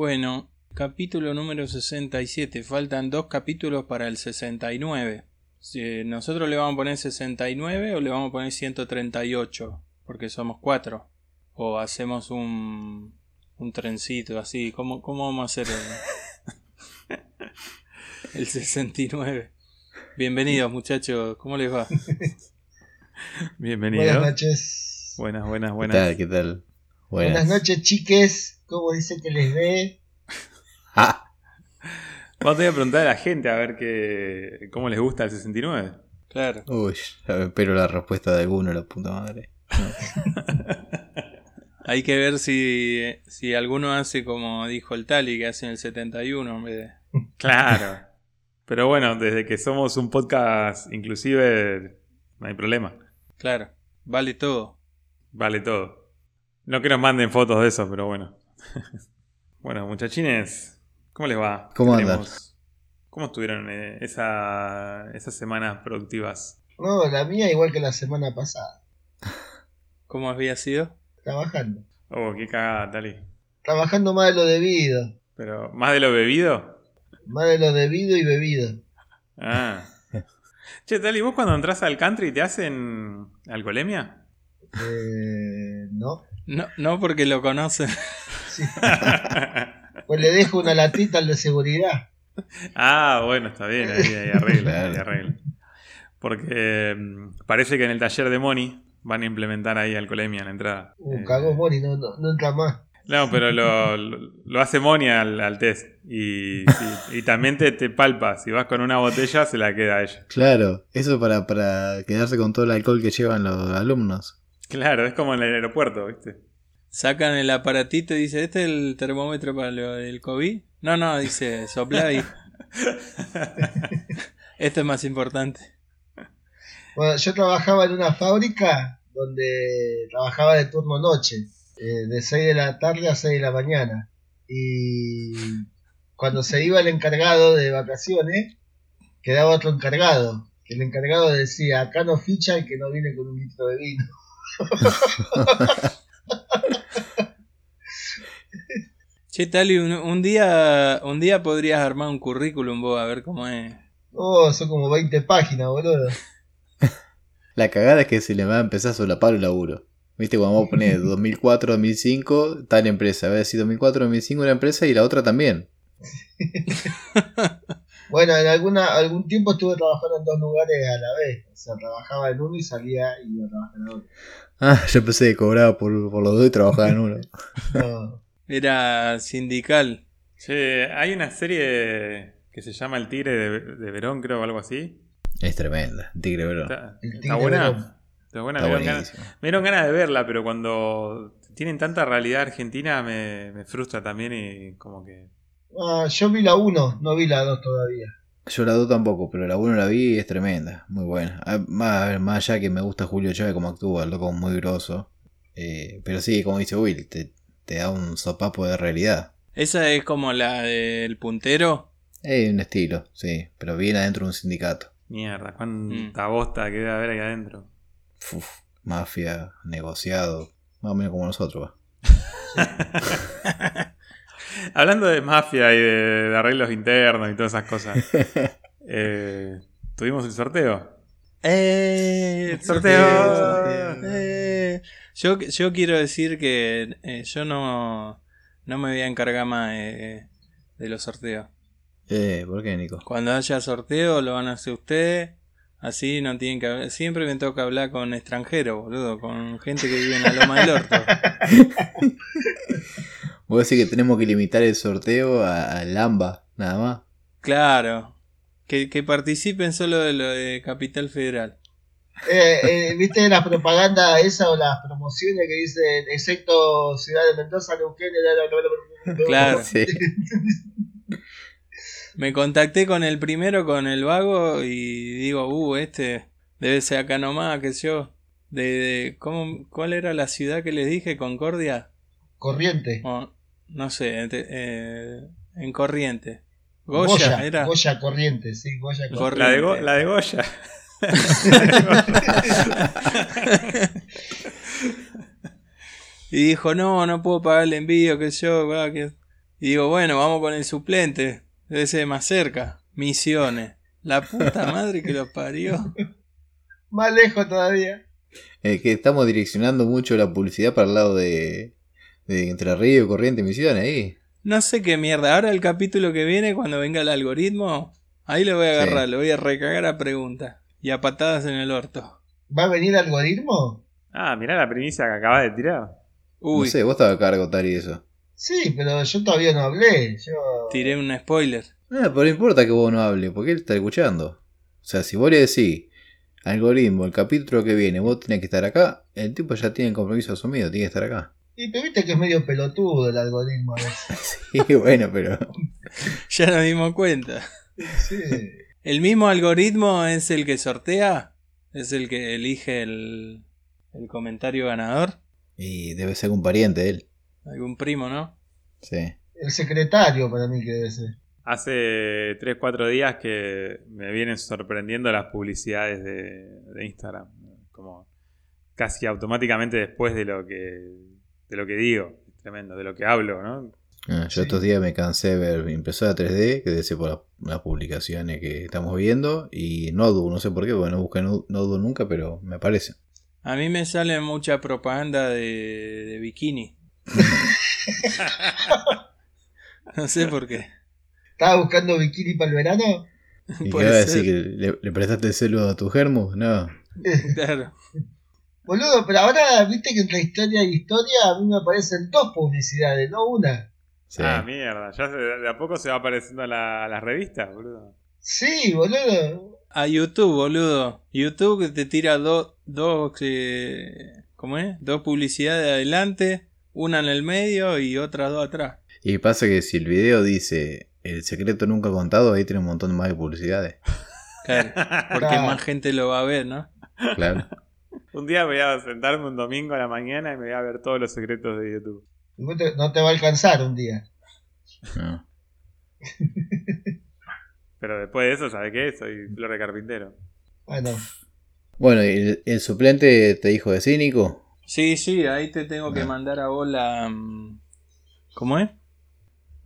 Bueno, capítulo número 67. Faltan dos capítulos para el 69. Si nosotros le vamos a poner 69 o le vamos a poner 138, porque somos cuatro. O hacemos un, un trencito así. ¿Cómo, cómo vamos a hacer el, el 69? Bienvenidos muchachos, ¿cómo les va? Bienvenidos. Buenas noches. Buenas, buenas, ¿Qué buenas. tal? ¿Qué tal? Buenas noches, chiques. ¿Cómo dice que les ve? Ah, Vamos a tener que preguntar a la gente a ver qué, cómo les gusta el 69. Claro. uy, ya me espero la respuesta de alguno, la puta madre. Hay que ver si, si alguno hace como dijo el Tali, que hace en el 71 en vez de... Claro. Pero bueno, desde que somos un podcast inclusive, no hay problema. Claro, vale todo. Vale todo. No que nos manden fotos de eso, pero bueno. bueno, muchachines, ¿cómo les va? ¿Cómo ¿Qué andan? ¿Cómo estuvieron eh, esa- esas semanas productivas? No, la mía igual que la semana pasada. ¿Cómo había sido? Trabajando. Oh, qué cagada, Tali. Trabajando más de lo debido. Pero, ¿más de lo bebido? Más de lo debido y bebido. Ah. Che, Tali, ¿vos cuando entras al country te hacen alcoholemia? Eh, no. No, no porque lo conocen. Sí. Pues le dejo una latita al de seguridad. ah, bueno, está bien, ahí, ahí arregla, ahí arregla. Porque mm, parece que en el taller de Moni van a implementar ahí alcoholemia en la entrada. Uh, Eh, cagó Mori, no, no, no entra más. No, pero lo, lo, lo hace Moni al, al test. Y, y- y también te, te palpa. Si vas con una botella, se la queda a ella. Claro, eso para, para quedarse con todo el alcohol que llevan los alumnos. Claro, es como en el aeropuerto, ¿viste? Sacan el aparatito y dice, ¿este es el termómetro para lo del COVID? No, no, dice, sopla ahí. Esto es más importante. Bueno, yo trabajaba en una fábrica donde trabajaba de turno noche, eh, de 6 de la tarde a 6 de la mañana. Y cuando se iba el encargado de vacaciones, quedaba otro encargado. Que el encargado decía, acá no ficha el que no viene con un litro de vino. Che, Tali, un, un día un día podrías armar un currículum vos a ver cómo es. Oh, son como 20 páginas, boludo. La cagada es que se le va a empezar a solapar el laburo. Viste, cuando vamos a poner 2004, 2005, tal empresa. A decir 2004, 2005 una empresa y la otra también. Bueno, en alguna, algún tiempo estuve trabajando en dos lugares a la vez. O sea, trabajaba en uno y salía y iba a trabajar en otro. Ah, yo pensé que cobraba por, por los dos y trabajaba en uno. No. Era sindical. Che, hay una serie que se llama El Tigre de, de Verón, creo, o algo así. Es tremenda, Tigre Verón. ¿Está, El está Tigre buena? Verón. Está buena, Está me dieron ganas- me dieron ganas de verla, pero cuando tienen tanta realidad argentina me, me frustra también y como que... Ah, yo vi la 1, no vi la 2 todavía. Yo la 2 tampoco, pero la 1 la vi y es tremenda, muy buena. Ah, Más, a ver, más allá que me gusta Julio Chávez como actúa, el loco es muy grosso. Eh, pero sí, como dice Will, te, te da un sopapo de realidad. Esa es como la del puntero. Es un estilo, sí, pero bien adentro de un sindicato. Mierda, cuánta bosta que debe haber ahí adentro. Uf, mafia, negociado, más o menos como nosotros. va. Hablando de mafia y de, de arreglos internos y todas esas cosas. eh, Tuvimos el sorteo. ¡Eh! El sorteo. Eh, yo, yo quiero decir que eh, yo no, no me voy a encargar más eh, de los sorteos. Eh, ¿por qué, Nico? Cuando haya sorteo lo van a hacer ustedes. Así no tienen que hablar. Siempre me toca hablar con extranjeros, boludo. Con gente que vive en la Loma del Orto. Voy a decir que tenemos que limitar el sorteo a- al AMBA, nada más. Claro. Que, que participen solo de lo de Capital Federal. Eh, eh, ¿Viste las propagandas esas o las promociones que dicen excepto Ciudad de Mendoza, Neuquén, bla, bla? Claro. Sí. Me contacté con el primero, con el vago, y digo, uh, este debe ser acá nomás, que yo. De, de- ¿cómo, ¿Cuál era la ciudad que les dije? ¿Concordia? Corriente. No sé, eh, en Corriente. Goya, era. Goya Corriente, sí, Goya Corriente. La de, Go- la de Goya. Y dijo, no, no puedo pagar el envío, que yo, que... Y digo, bueno, vamos con el suplente. Debe ser más cerca. Misiones. La puta madre que lo parió. Más lejos todavía. Eh, que estamos direccionando mucho la publicidad para el lado de, de Entre Río, Corriente y Misiones ahí. No sé qué mierda. Ahora el capítulo que viene, cuando venga el algoritmo, ahí lo voy a agarrar, Sí. lo voy a recagar a preguntas. Y a patadas en el orto. ¿Va a venir algoritmo? Ah, mirá la primicia que acabas de tirar. Uy, No sé, vos estabas a cargo, Tari, de eso. Sí, pero yo todavía no hablé. Yo... tiré un spoiler. Ah, pero no importa que vos no hables, porque él está escuchando. O sea, si vos le decís, algoritmo, el capítulo que viene, vos tenés que estar acá, el tipo ya tiene el compromiso asumido, tiene que estar acá. Y pero viste que es medio pelotudo el algoritmo. Sí, bueno, pero... Ya nos dimos cuenta. Sí. ¿El mismo algoritmo es el que sortea? ¿Es el que elige el, el comentario ganador? Y debe ser un pariente de él. Algún primo, ¿no? Sí. El secretario para mí que debe ser. Hace 3-4 días que me vienen sorprendiendo las publicidades de, de Instagram. Como casi automáticamente después de lo que, de lo que digo. Tremendo, de lo que hablo, ¿no? Ah, yo Sí. estos días me cansé de ver impresora 3D, que ser por las, las publicaciones que estamos viendo, y Nodu, no sé por qué, porque no busqué Nodu nunca, pero me parece. A mí me sale mucha propaganda de, de bikini. no sé por qué. ¿Estaba buscando bikini para el verano? ¿Y qué vas a decir? ¿Que le, le prestaste el celu a tu germo? No. Claro. Boludo, pero ahora viste que entre historia y historia a mí me aparecen dos publicidades, no una. Sí. Ah, mierda. Ya se- de a poco se va apareciendo a, la- a las revistas, boludo. Sí, boludo. A YouTube, boludo. YouTube te tira dos, dos, eh, ¿cómo es? Dos publicidades adelante, una en el medio y otras dos atrás. Y pasa que si el video dice el secreto nunca contado, ahí tiene un montón más de publicidades. Claro, porque Claro. más gente lo va a ver, ¿no? Claro. Un día voy a sentarme un domingo a la mañana y me voy a ver todos los secretos de YouTube. No te, no te va a alcanzar un día. No. Pero después de eso, ¿sabes qué? Soy flor de carpintero. Bueno, Bueno, ¿y el, el suplente te dijo de cínico? Sí, sí, ahí te tengo que Ah. mandar a vos la... mm, ¿Cómo es?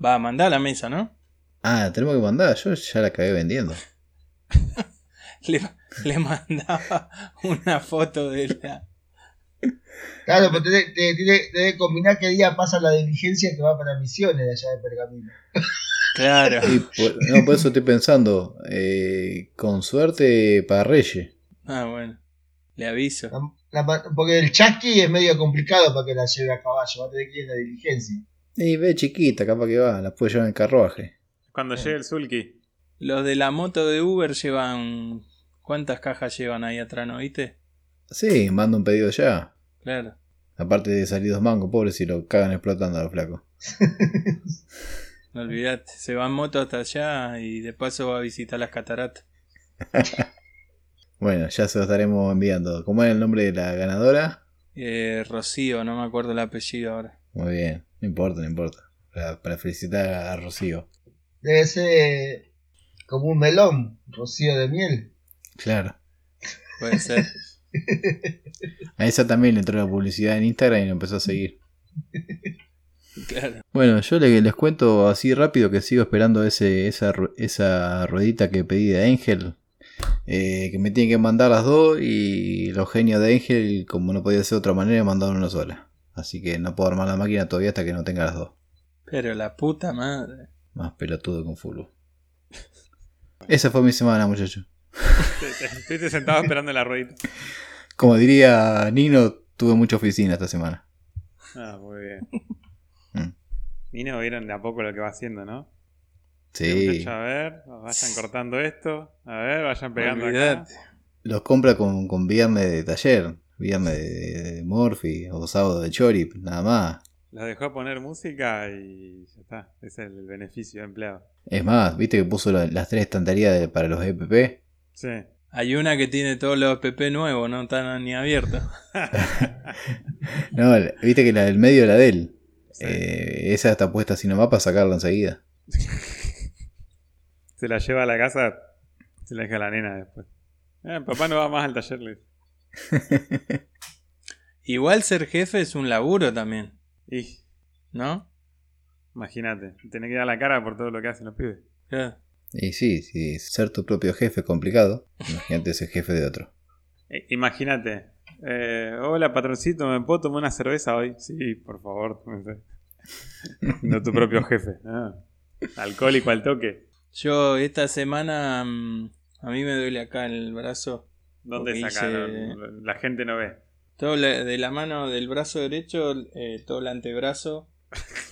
Va a mandar a la mesa, ¿no? Ah, tenemos que mandar, yo ya la acabé vendiendo. Le, le mandaba una foto de la... claro, pero te, te, te- te combinar qué día pasa la diligencia que va para misiones de allá de Pergamino. Claro. Por, no, por eso estoy pensando, eh, con suerte para Reyes. Ah, bueno. Le aviso. La- la- porque el chasqui es medio complicado para que la lleve a caballo, va a tener que ir en la diligencia. Y ve chiquita, capaz que va, la puede llevar en el carruaje. Cuando llegue el Sulky. Los de la moto de Uber llevan... ¿Cuántas cajas llevan ahí atrás, no viste? Sí, manda un pedido ya. Claro. Aparte de salir dos mangos, pobre si lo cagan explotando a los flacos. No olvidate. Se va en moto hasta allá y de paso va a visitar las cataratas. Bueno, ya se lo estaremos enviando. ¿Cómo es el nombre de la ganadora? Eh, Rocío, no me acuerdo el apellido ahora. Muy bien, no importa, no importa. Para, para felicitar a Rocío. Debe ser como un melón, rocío de miel. Claro. Puede ser. A esa también le entró la publicidad en Instagram y lo empezó a seguir. claro. Bueno, yo le- les cuento así rápido que sigo esperando ese, esa, esa ruedita que pedí de Ángel. eh, que me tienen que mandar las dos y los genios de Ángel, como no podía ser de otra manera, me mandaron una sola. Así que no puedo armar la máquina todavía hasta que no tenga las dos. Pero la puta madre. Más pelotudo con fútbol. Esa fue mi semana, muchachos. Estuviste sentado esperando en la ruedita. Como diría Nino, tuve mucha oficina esta semana. Ah, muy bien. Mm. Y no vieron de a poco lo que va haciendo, ¿no? Sí. A ver, vayan cortando esto. A ver, vayan pegando acá. Los compra con, con viernes de taller, viernes de, de Morphy o sábado de Chorip, nada más. Los dejó poner música y ya está. Ese es el beneficio de empleado. Es más, viste que puso la- las tres estanterías de- para los EPP. Sí. Hay una que tiene todos los PP nuevos, no están ni abiertos. No, viste que la del medio es la de él. Sí. Eh, esa está puesta así nomás para sacarla enseguida. Se la lleva a la casa, se la deja a la nena después. Eh, papá no va más al taller. le. Igual ser jefe es un laburo también, Y ¿no? Imagínate, tenés que dar la cara por todo lo que hacen los pibes. Claro. Y sí, sí, ser tu propio jefe es complicado. Imagínate ser jefe de otro. Eh, Imagínate. eh, hola, patroncito, ¿me puedo tomar una cerveza hoy? Sí, por favor. no tu propio jefe. Ah. Alcohólico al toque. Yo esta semana mm, a mí me duele acá en el brazo. ¿Dónde sacaron? hice- La gente no ve. Todo la- de la mano del brazo derecho, eh, todo el antebrazo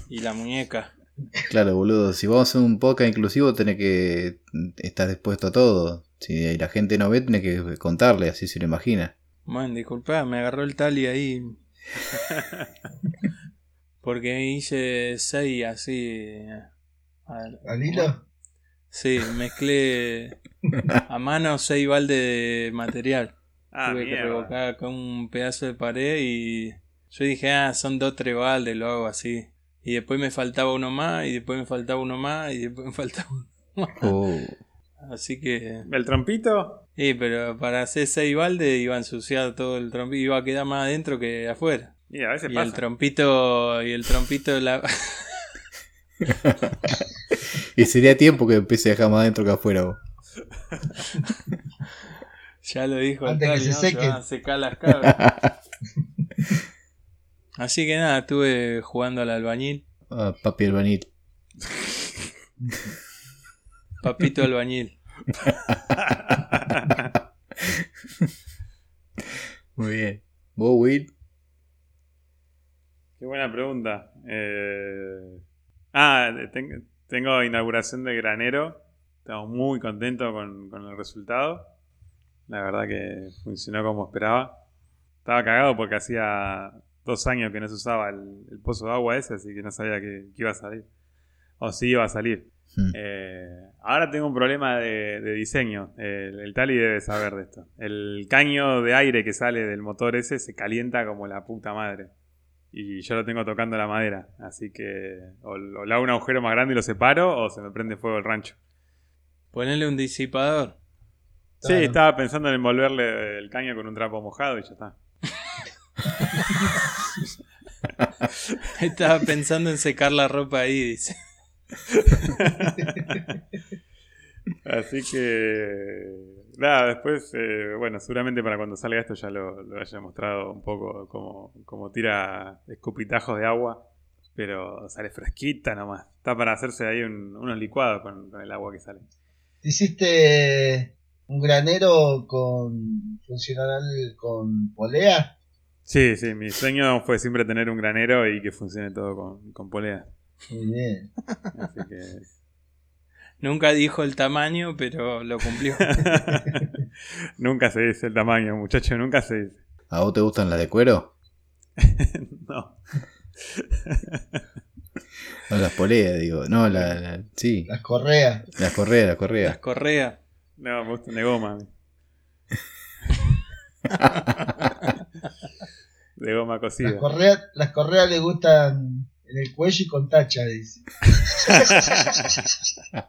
y la muñeca. Claro, boludo, si vamos a hacer un podcast inclusivo, tenés que estar dispuesto a todo. Si la gente no ve, tenés que contarle, así se lo imagina. Bueno, disculpa, me agarró el tali ahí. Porque hice seis así. a- ¿Al hilo? Sí, mezclé a mano seis baldes de material. Ah, Tuve que revocar con un pedazo de pared y yo dije, ah, son dos, tres baldes, lo hago así. Y después me faltaba uno más, y después me faltaba uno más, y después me faltaba uno más. Oh, Así que... ¿El trompito? Sí, pero para hacer seis baldes iba a ensuciar todo el trompito, iba a quedar más adentro que afuera. Y a veces Y pasa. el trompito, y el trompito, la... y sería tiempo que empiece a dejar más adentro que afuera. vos. ya lo dijo el Antes que Tali, se ¿no? sequen. van a secar las cabras. Así que nada, estuve jugando al albañil, Ah, papi albañil. papito albañil. Muy bien. ¿Vos, Will? Qué buena pregunta. Eh, Ah, ten- tengo inauguración de granero. Estamos muy contentos con, con el resultado. La verdad que funcionó como esperaba. Estaba cagado porque hacía dos años que no se usaba el, el pozo de agua ese, así que no sabía que, que iba a salir. O si iba a salir. Hmm. Eh, ahora tengo un problema de, de diseño. El, el Tali debe saber de esto. El caño de aire que sale del motor ese se calienta como la puta madre. Y yo lo tengo tocando la madera. Así que o, o le hago un agujero más grande y lo separo o se me prende fuego el rancho. Ponerle un disipador. Sí, Claro. estaba pensando en envolverle el caño con un trapo mojado y ya está. Estaba pensando en secar la ropa ahí, dice. Así que. Nada, después, eh, bueno, seguramente para cuando salga esto ya lo, lo haya mostrado un poco cómo, cómo tira escupitajos de agua. Pero sale fresquita nomás. Está para hacerse ahí un- unos licuados con, con el agua que sale. ¿Te hiciste un granero con funcional con polea? Sí, sí, mi sueño fue siempre tener un granero y que funcione todo con, con polea. Muy bien. Así que. Nunca dijo el tamaño, pero lo cumplió. nunca se dice el tamaño, muchacho, nunca se dice. ¿A vos te gustan las de cuero? no. No, las poleas, digo. No, la, la- sí, Las correas. las correas, las Las correas. correas. No, me gustan de goma. De goma Las cocida. correas, las correas le gustan en el cuello y con tacha, dice.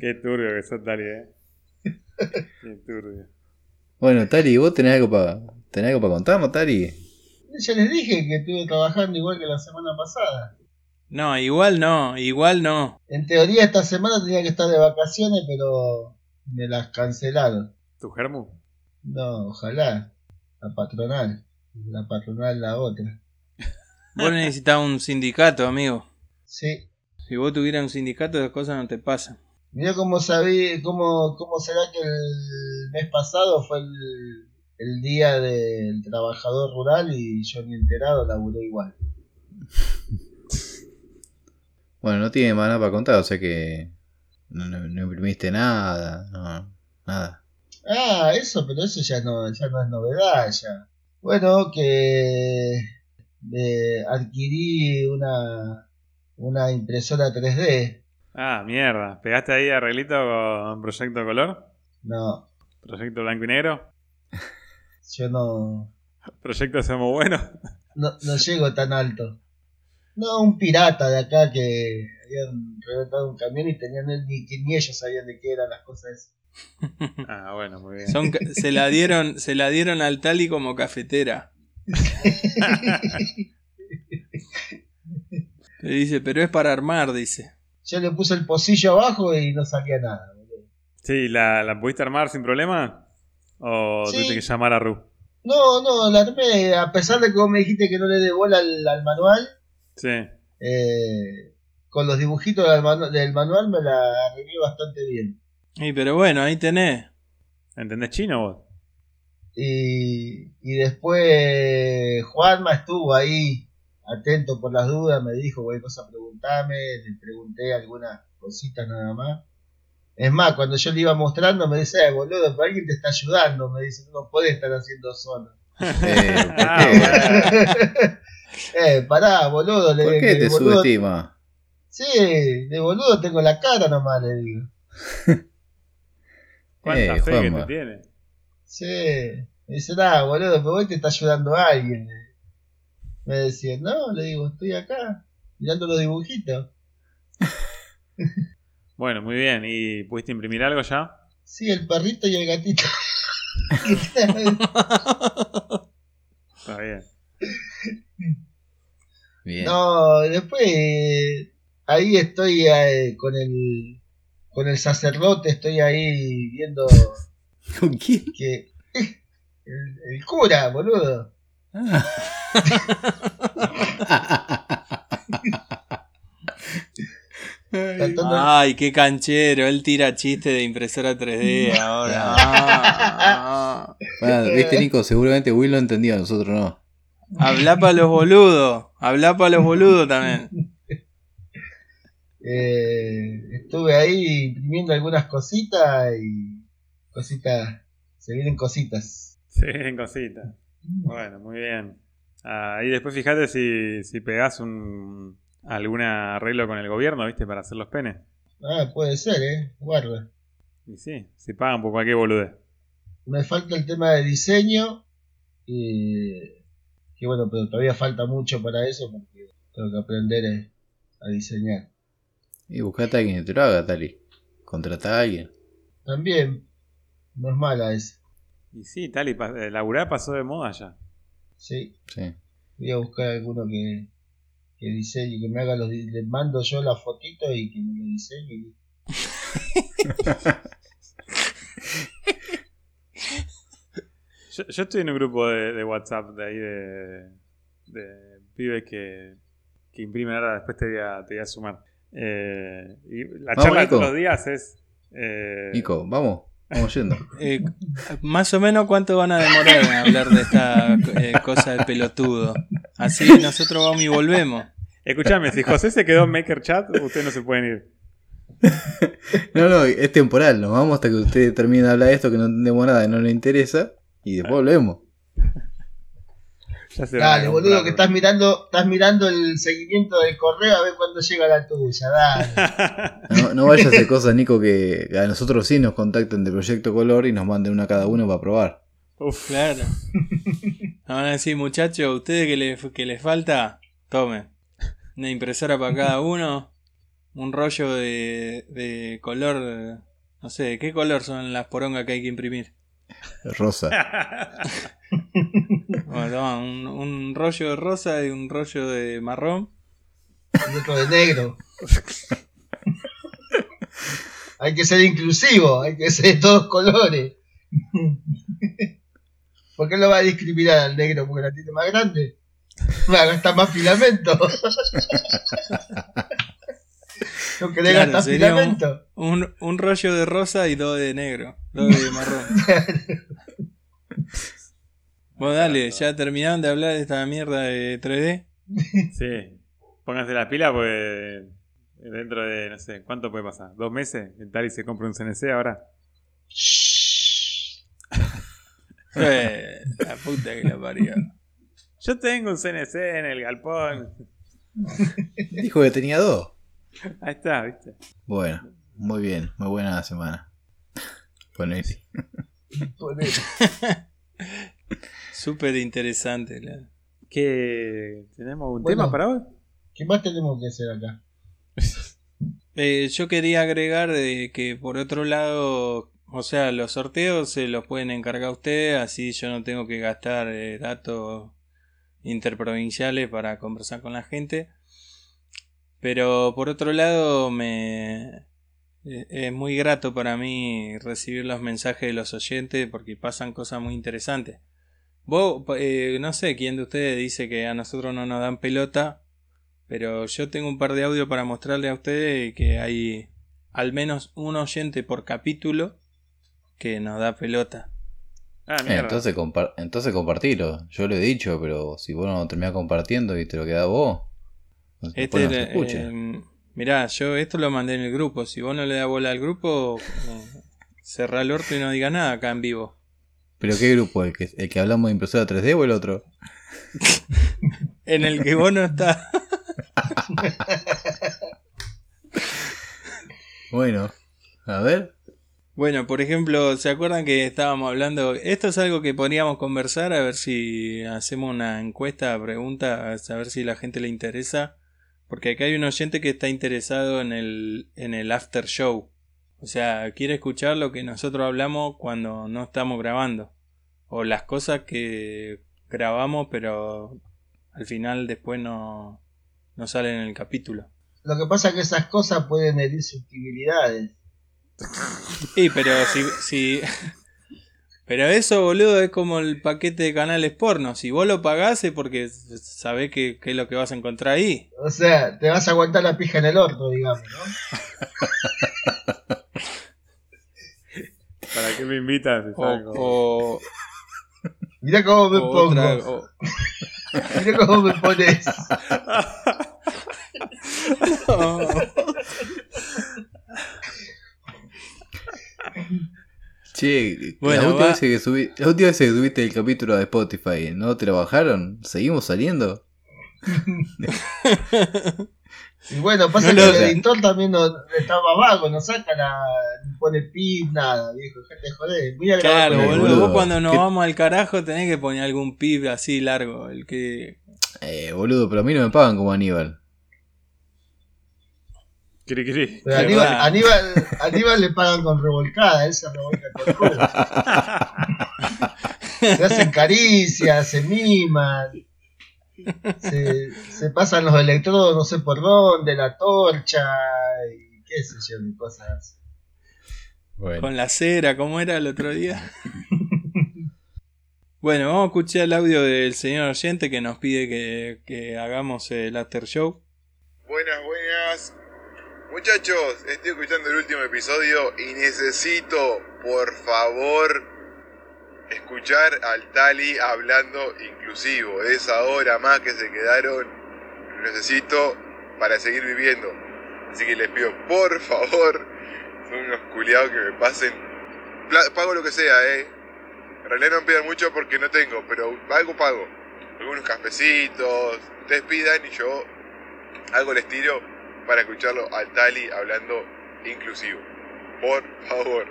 Qué turbio que sos, Tali, eh. Qué turbio. Bueno, Tari, ¿vos tenés algo para tenés algo para contarnos, Tari? Ya les dije que estuve trabajando igual que la semana pasada. No, igual no, igual no. En teoría esta semana tenía que estar de vacaciones, pero me las cancelaron. ¿Tu germu? No, ojalá. La patronal. La patronal la otra. Vos necesitas un sindicato, amigo. Sí. Si vos tuvieras un sindicato, las cosas no te pasan. Mira cómo sabí, cómo, cómo será que el mes pasado fue el, el día del trabajador rural y yo ni enterado laburé igual. Bueno, no tiene más nada para contar, o sea que no, no- no imprimiste nada, no, nada. Ah, eso, pero eso ya no, ya no es novedad ya. Bueno, que eh, adquirí una, una impresora 3D. Ah, mierda. ¿Pegaste ahí arreglito con proyecto color? No, ¿Proyecto blanco y negro? yo no, ¿Proyecto Somos Bueno? no, no llego tan alto. No, un pirata de acá que habían reventado un camión y tenían ni, ni ellos sabían de qué eran las cosas esas. Ah, bueno, muy bien. Son, se la dieron, se la dieron al Tali como cafetera. Le dice, pero es para armar, dice. Yo le puse el pocillo abajo y no salía nada. boludo. Sí, ¿la, ¿la pudiste armar sin problema? ¿O Sí. tuviste que llamar a Ru? No, no, la armé, a pesar de que vos me dijiste que no le dé bola al, al manual, Sí. eh, con los dibujitos del, manu- del manual me la arreglé bastante bien. Y pero bueno, ahí tenés. ¿Entendés chino vos? Y, y después Juanma estuvo ahí atento por las dudas, me dijo cualquier cosa preguntame, le pregunté algunas cositas nada más. Es más, cuando yo le iba mostrando me dice, eh, boludo, pero alguien te está ayudando, me dice, no podés estar haciendo solo. Eh, ¿por Ah, qué? eh, pará, boludo, le, ¿Por qué te boludo, subestima? Sí, de boludo tengo la cara nomás, le digo. ¿Cuánta Eh, fe que te tiene? Sí, me dice, nada, boludo, pero hoy te está ayudando alguien. Me decía, no, le digo, estoy acá, mirando los dibujitos. Bueno, muy bien. ¿Y pudiste imprimir algo ya? Sí, el perrito y el gatito. Está bien. Bien. no, después eh, ahí estoy eh, con el con el sacerdote, estoy ahí viendo ¿Con quién? que el, el cura, boludo. Tratando- Ay, qué canchero. Él tira chiste de impresora 3D ahora. Ah, Viste, Nico, seguramente Will lo entendió, nosotros no. Habla para los boludos. Habla para los boludos también. Eh, estuve ahí imprimiendo algunas cositas y cositas, se vienen cositas. Sí, en cositas. Bueno, muy bien. Ah, y después fíjate si, si pegás un algún arreglo con el gobierno, ¿viste? Para hacer los penes. Ah, puede ser, eh, guarda. Y sí, si pagan por cualquier boludez. Me falta el tema de diseño y que bueno, pero todavía falta mucho para eso porque tengo que aprender eh, a diseñar. Y buscate a alguien que te lo haga, Tali. Contrata a alguien. También no es mala esa, Y sí, tal, y pa- eh, laburar pasó de moda ya. sí. Sí. Voy a buscar alguno que, que diseñe, que me haga los le mando yo la fotito y que me lo diseñe. Yo, yo estoy en un grupo de, de WhatsApp de ahí de, de pibes que, que imprimen ahora, después te voy a, te voy a sumar. Eh, y la Vamos, charla de todos los días es... eh, Nico, vamos, vamos yendo. Eh, más o menos cuánto van a demorar en hablar de esta eh, cosa del pelotudo. Así nosotros vamos y volvemos. Escuchame, si José se quedó en Maker Chat, ustedes no se pueden ir. No, no, es temporal. Nos vamos hasta que usted termine de hablar de esto que no entendemos nada y no le interesa. Y después volvemos. Dale, boludo, comprar. que estás mirando, estás mirando el seguimiento del correo a ver cuándo llega la tuya, dale. No, no vaya a hacer cosas, Nico, que a nosotros sí nos contacten de Proyecto Color y nos manden una cada uno para probar. Uf, Claro. Van a decir, muchachos, ustedes que les, que les falta, tomen. Una impresora para cada uno. Un rollo de, de color. No sé, ¿qué color son las porongas que hay que imprimir? Rosa. Bueno, toma, un, un rollo de rosa y un rollo de marrón. Y otro de negro. hay que ser inclusivo, hay que ser de todos colores. ¿Por qué lo va a discriminar al negro? Porque la tiene más grande. Va a gastar más filamento. no querés Claro, gastar sería un-. Un, un rollo de rosa y dos de negro. Dos de marrón. Bueno, dale, ya terminaron de hablar de esta mierda de 3D. sí. Pónganse la pila porque dentro de, no sé, ¿cuánto puede pasar? ¿Dos meses? El Tali se compra un CNC ahora. La puta que la parió. Yo tengo un CNC en el galpón. Dijo que tenía dos. Ahí está, ¿viste? Bueno, muy bien, muy buena semana. Ponele. Ponele. Súper interesante. la- ¿Qué? ¿Tenemos un Bueno. tema para hoy? ¿Qué más tenemos que hacer acá? Eh, yo quería agregar de que por otro lado, o sea, los sorteos se los pueden encargar ustedes, así yo no tengo que gastar eh, datos interprovinciales para conversar con la gente. Pero por otro lado, me eh, es muy grato para mí recibir los mensajes de los oyentes porque pasan cosas muy interesantes. Vos, eh, no sé quién de ustedes dice que a nosotros no nos dan pelota, pero yo tengo un par de audio para mostrarle a ustedes que hay al menos un oyente por capítulo que nos da pelota. Ah, Eh, entonces, compar- entonces compartilo. Yo lo he dicho, pero si vos no terminás compartiendo y te lo quedás vos, Este, no se escucha. eh, mirá, yo esto lo mandé en el grupo. Si vos no le das bola al grupo, eh, cerrá el orto y no diga nada acá en vivo. ¿Pero qué grupo? ¿El que, ¿El que hablamos de impresora 3D o el otro? En el que vos no estás. Bueno, a ver. Bueno, por ejemplo, ¿se acuerdan que estábamos hablando? Esto es algo que podríamos conversar, a ver si hacemos una encuesta, pregunta, a saber si la gente le interesa. Porque acá hay un oyente que está interesado en el, en el after show. O sea, quiere escuchar lo que nosotros hablamos cuando no estamos grabando. O las cosas que grabamos, pero al final después no, no salen en el capítulo. Lo que pasa es que esas cosas pueden herir susceptibilidades. Sí, pero si, si... Pero eso, boludo, es como el paquete de canales porno. Si vos lo pagás es porque sabés que, que es lo que vas a encontrar ahí. O sea, te vas a aguantar la pija en el orto, digamos, ¿no? ¿Para qué me invitas? O, Mirá cómo me o pongo. otra- o- Mirá cómo me pones. Che, Bueno, la, última va. vez que subí- la última vez que subiste el capítulo de Spotify, ¿no te lo bajaron? ¿Seguimos saliendo? Y bueno, pasa No que el editor también no, estaba vago, no saca la. no pone pip, nada, viejo, gente joder. Voy a Claro, boludo, boludo. vos cuando nos ¿Qué- vamos al carajo tenés que poner algún pib así largo. El que. Eh, boludo, pero a mí no me pagan como Aníbal. Cri, cri. Pero Aníbal. Aníbal, Aníbal le pagan con revolcada, él se revolca con culo. Se hacen caricias, se miman, se, se pasan los electrodos no sé por dónde, la torcha, y qué sé yo, qué cosas. Bueno. Con la cera, ¿cómo era el otro día? bueno, vamos a escuchar el audio del señor oyente que nos pide que, que hagamos el after show. Buenas, buenas. Muchachos, estoy escuchando el último episodio y necesito, por favor, escuchar al Tali hablando inclusivo. Esa hora más que se quedaron, necesito para seguir viviendo. Así que les pido, por favor, son unos culiados que me pasen. Pago lo que sea, eh. En realidad no pidan mucho porque no tengo, pero algo pago. Algunos cafecitos, ustedes pidan y yo algo les tiro para escucharlo al Tali hablando inclusivo. Por favor.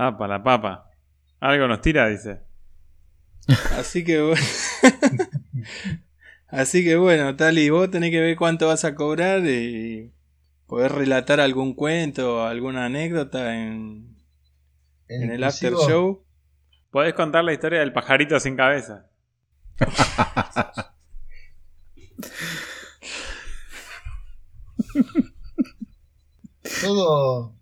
Ah, para la papa. Algo nos tira, dice. Así que bueno. Así que bueno, Tali, vos tenés que ver cuánto vas a cobrar y poder relatar algún cuento o alguna anécdota en, en el after show. Podés contar la historia del pajarito sin cabeza. Todo.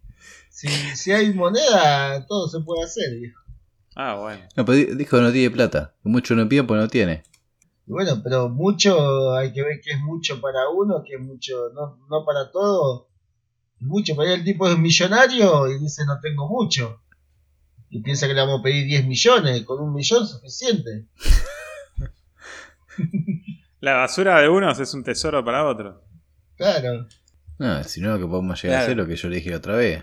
Si, si hay moneda, todo se puede hacer, viejo. Ah, bueno. No, pero di- dijo que no tiene plata. Que Mucho no pide pues no tiene. Y bueno, pero mucho hay que ver que es mucho para uno, que es mucho, no, no para todo. Mucho, para el tipo es millonario y dice no tengo mucho. Y piensa que le vamos a pedir 10 millones, con un millón suficiente. La basura de unos es un tesoro para otros. Claro. No, si no, lo que podemos llegar a hacer lo que yo le dije otra vez.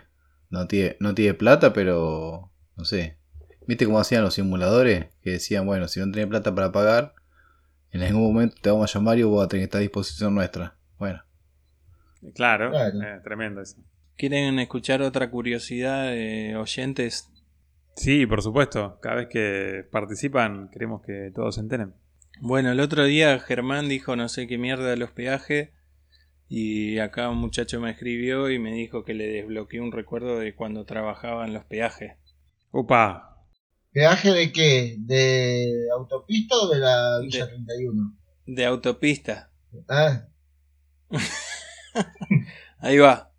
No tiene, no tiene plata, pero. No sé. ¿Viste cómo hacían los simuladores? Que decían, bueno, si no tenés plata para pagar, en algún momento te vamos a llamar y vos vas a tener que estar a disposición nuestra. Bueno. Claro, Claro. eh, tremendo eso. ¿Quieren escuchar otra curiosidad de oyentes? Sí, por supuesto. Cada vez que participan, queremos que todos se enteren. Bueno, el otro día Germán dijo no sé qué mierda de los peajes y acá un muchacho me escribió y me dijo que le desbloqueó un recuerdo de cuando trabajaba en los peajes. Upa. ¿Peaje de qué? ¿De autopista o de la Villa De- 31? De autopista. Ah, Ahí va.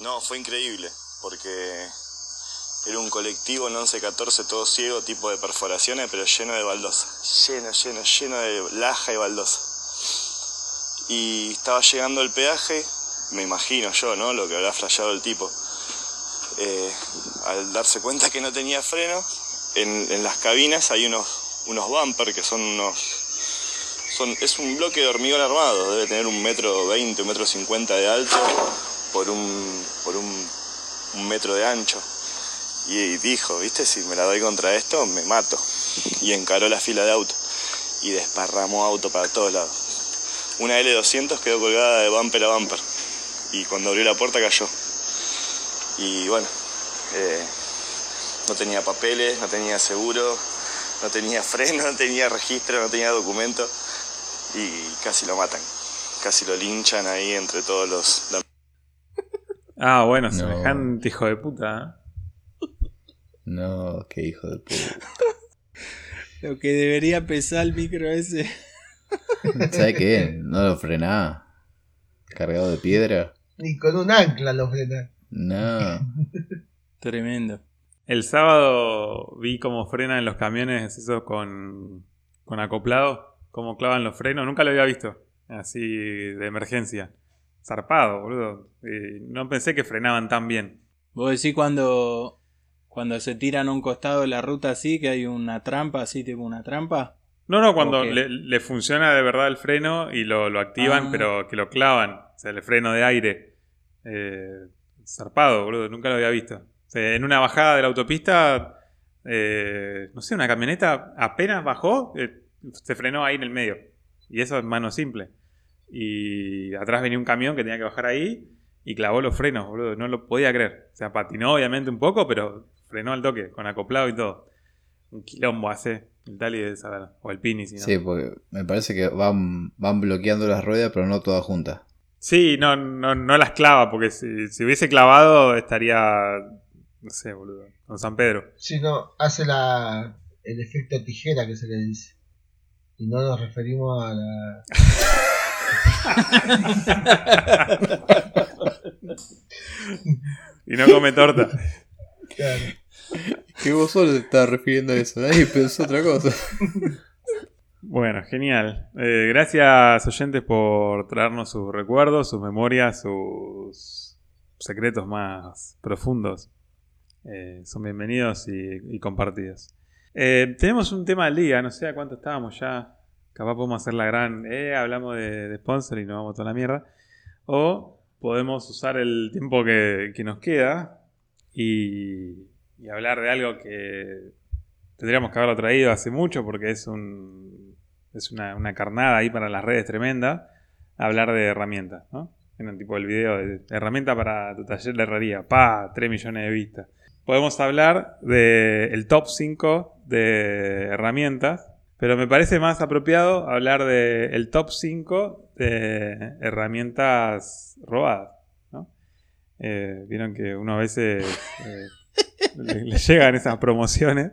No, fue increíble, porque era un colectivo en 11-14 todo ciego, tipo de perforaciones, pero lleno de baldosa. Lleno, lleno, lleno de laja y baldosa. Y estaba llegando el peaje, me imagino yo, ¿no? Lo que habrá flasheado el tipo. Eh, al darse cuenta que no tenía freno, en, las cabinas hay unos, unos bumpers que son unos es un bloque de hormigón armado, debe tener un metro veinte, un metro cincuenta de alto por un, por un, un metro de ancho. Y dijo, viste, si me la doy contra esto, me mato. Y encaró la fila de auto y desparramó auto para todos lados. Una L200 quedó colgada de bumper a bumper y cuando abrió la puerta cayó. Y bueno, eh, no tenía papeles, no tenía seguro, no tenía freno, no tenía registro, no tenía documento y casi lo matan. Casi lo linchan ahí entre todos los... Ah, bueno, No. semejante hijo de puta. ¿eh? No, qué hijo de puta. Lo que debería pesar el micro ese. ¿Sabes qué? No lo frenás. Cargado de piedra. Ni con un ancla lo frena. No. Tremendo. El sábado vi cómo frenan los camiones esos con, con acoplado, cómo clavan los frenos. Nunca lo había visto. Así de emergencia. Zarpado, boludo. Y no pensé que frenaban tan bien. Vos decís cuando, cuando se tiran a un costado de la ruta así, que hay una trampa, así tipo una trampa. No, no, cuando le, le funciona de verdad el freno y lo, lo activan, Ah. pero que lo clavan. O sea, el freno de aire. Eh, zarpado, boludo. Nunca lo había visto. O sea, en una bajada de la autopista, eh, no sé, una camioneta apenas bajó, eh, se frenó ahí en el medio. Y eso es mano simple. Y atrás venía un camión que tenía que bajar ahí y clavó los frenos, boludo. No lo podía creer. O sea, patinó obviamente un poco, pero frenó al toque, con acoplado y todo. Un quilombo hace el Tali de saber. O el Pini, si no. Sí, porque me parece que van, van bloqueando las ruedas, pero no todas juntas. Sí, no, no, no las clava, porque si, si hubiese clavado estaría, no sé, boludo, con San Pedro. Si no, hace la, el efecto tijera que se le dice. Y no nos referimos a la. Y no come torta. Claro. Que vos solo te estás refiriendo a eso, nadie pensó otra cosa. Bueno, genial. Eh, gracias oyentes por traernos sus recuerdos, sus memorias, sus secretos más profundos. Eh, son bienvenidos y, compartidos. Eh, tenemos un tema del día, no sé a cuánto estábamos ya. Capaz podemos hacer la gran, eh, hablamos de, de sponsor y nos vamos toda la mierda. O podemos usar el tiempo que nos queda y, y hablar de algo que tendríamos que haberlo traído hace mucho porque es un es una, una carnada ahí para las redes tremenda. Hablar de herramientas, ¿no? En el tipo del video de herramienta para tu taller de herrería. Pa, 3 millones de vistas. Podemos hablar del top 5 de herramientas, pero me parece más apropiado hablar del top 5 de herramientas robadas, ¿no? Eh, Vieron que uno a veces eh, le, le llegan esas promociones,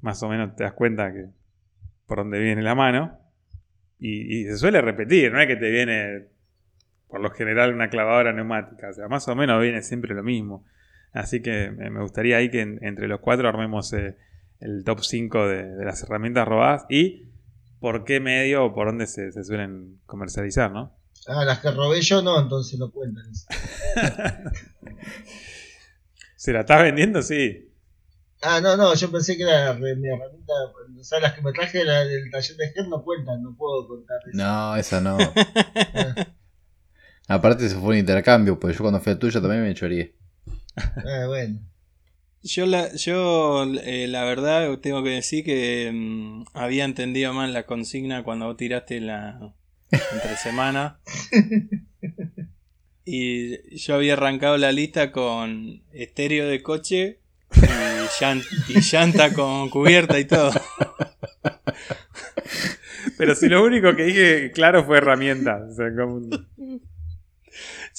más o menos te das cuenta que por dónde viene la mano, y, y se suele repetir, no es que te viene por lo general una clavadora neumática, o sea, más o menos viene siempre lo mismo. Así que me gustaría ahí que en- entre los cuatro armemos eh, el top 5 de, de las herramientas robadas y por qué medio o por dónde se, se suelen comercializar, ¿no? Ah, las que robé yo no, entonces no cuentan. eso. Si la estás vendiendo, sí. Ah, no, no, yo pensé que era mi herramienta. O sea, las que me traje la- del taller de Ger no cuentan, no puedo contar eso. No, esa no. Ah, Aparte se fue un intercambio, pues yo cuando fui a tuyo también me choreé. ah, bueno. Yo, la, yo eh, la verdad tengo que decir que mm, había entendido mal la consigna cuando vos tiraste la entre semana. Y yo había arrancado la lista con estéreo de coche y, llan- y llanta con cubierta y todo. Pero si lo único que dije claro fue herramientas. O sea, como-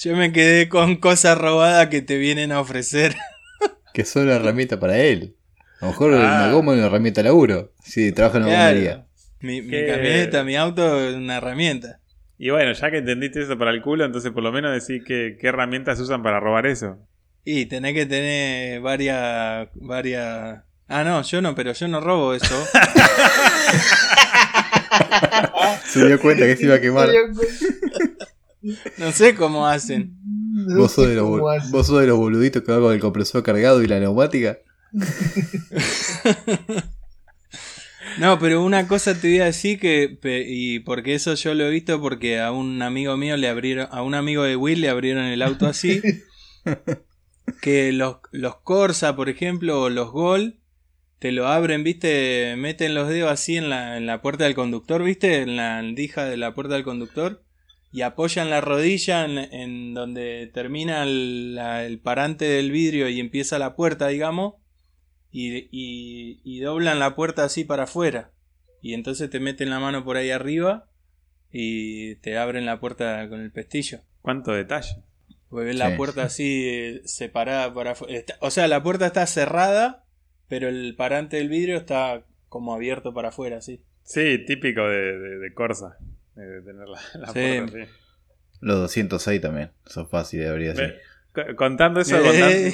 Yo me quedé con cosas robadas que te vienen a ofrecer. Que son una herramienta para él. A lo mejor Ah. una goma es una herramienta de laburo. Si trabaja en una Claro. Mi, mi camioneta, mi auto es una herramienta. Y bueno, ya que entendiste eso para el culo, entonces por lo menos decir que, qué herramientas usan para robar eso. Y tenés que tener varias. varias. Ah, no, yo no, pero yo no robo eso. Se dio cuenta que se iba a quemar. No sé cómo hacen. No Vos sos, de los, cómo bol- hace. vos sos de los boluditos que va con el compresor cargado y la neumática. No, pero una cosa te voy a decir que, y porque eso yo lo he visto porque a un amigo mío le abrieron, a un amigo de Will le abrieron el auto así, que los, los Corsa, por ejemplo, o los Gol, te lo abren, viste, meten los dedos así en la, en la puerta del conductor, viste, en la andija de la puerta del conductor, y apoyan la rodilla en, en donde termina el, la- el parante del vidrio y empieza la puerta, digamos, y, y, y doblan la puerta así para afuera. Y entonces te meten la mano por ahí arriba y te abren la puerta con el pestillo. ¿Cuánto detalle? Porque ves Sí. la puerta así eh, separada para afuera. O sea, la puerta está cerrada, pero el parante del vidrio está como abierto para afuera, así. Sí, típico de, de, de Corsa. De, tener la, la Sí. puerta así. Los 206 también. Son fáciles, ser. co- Contando eso, Eh.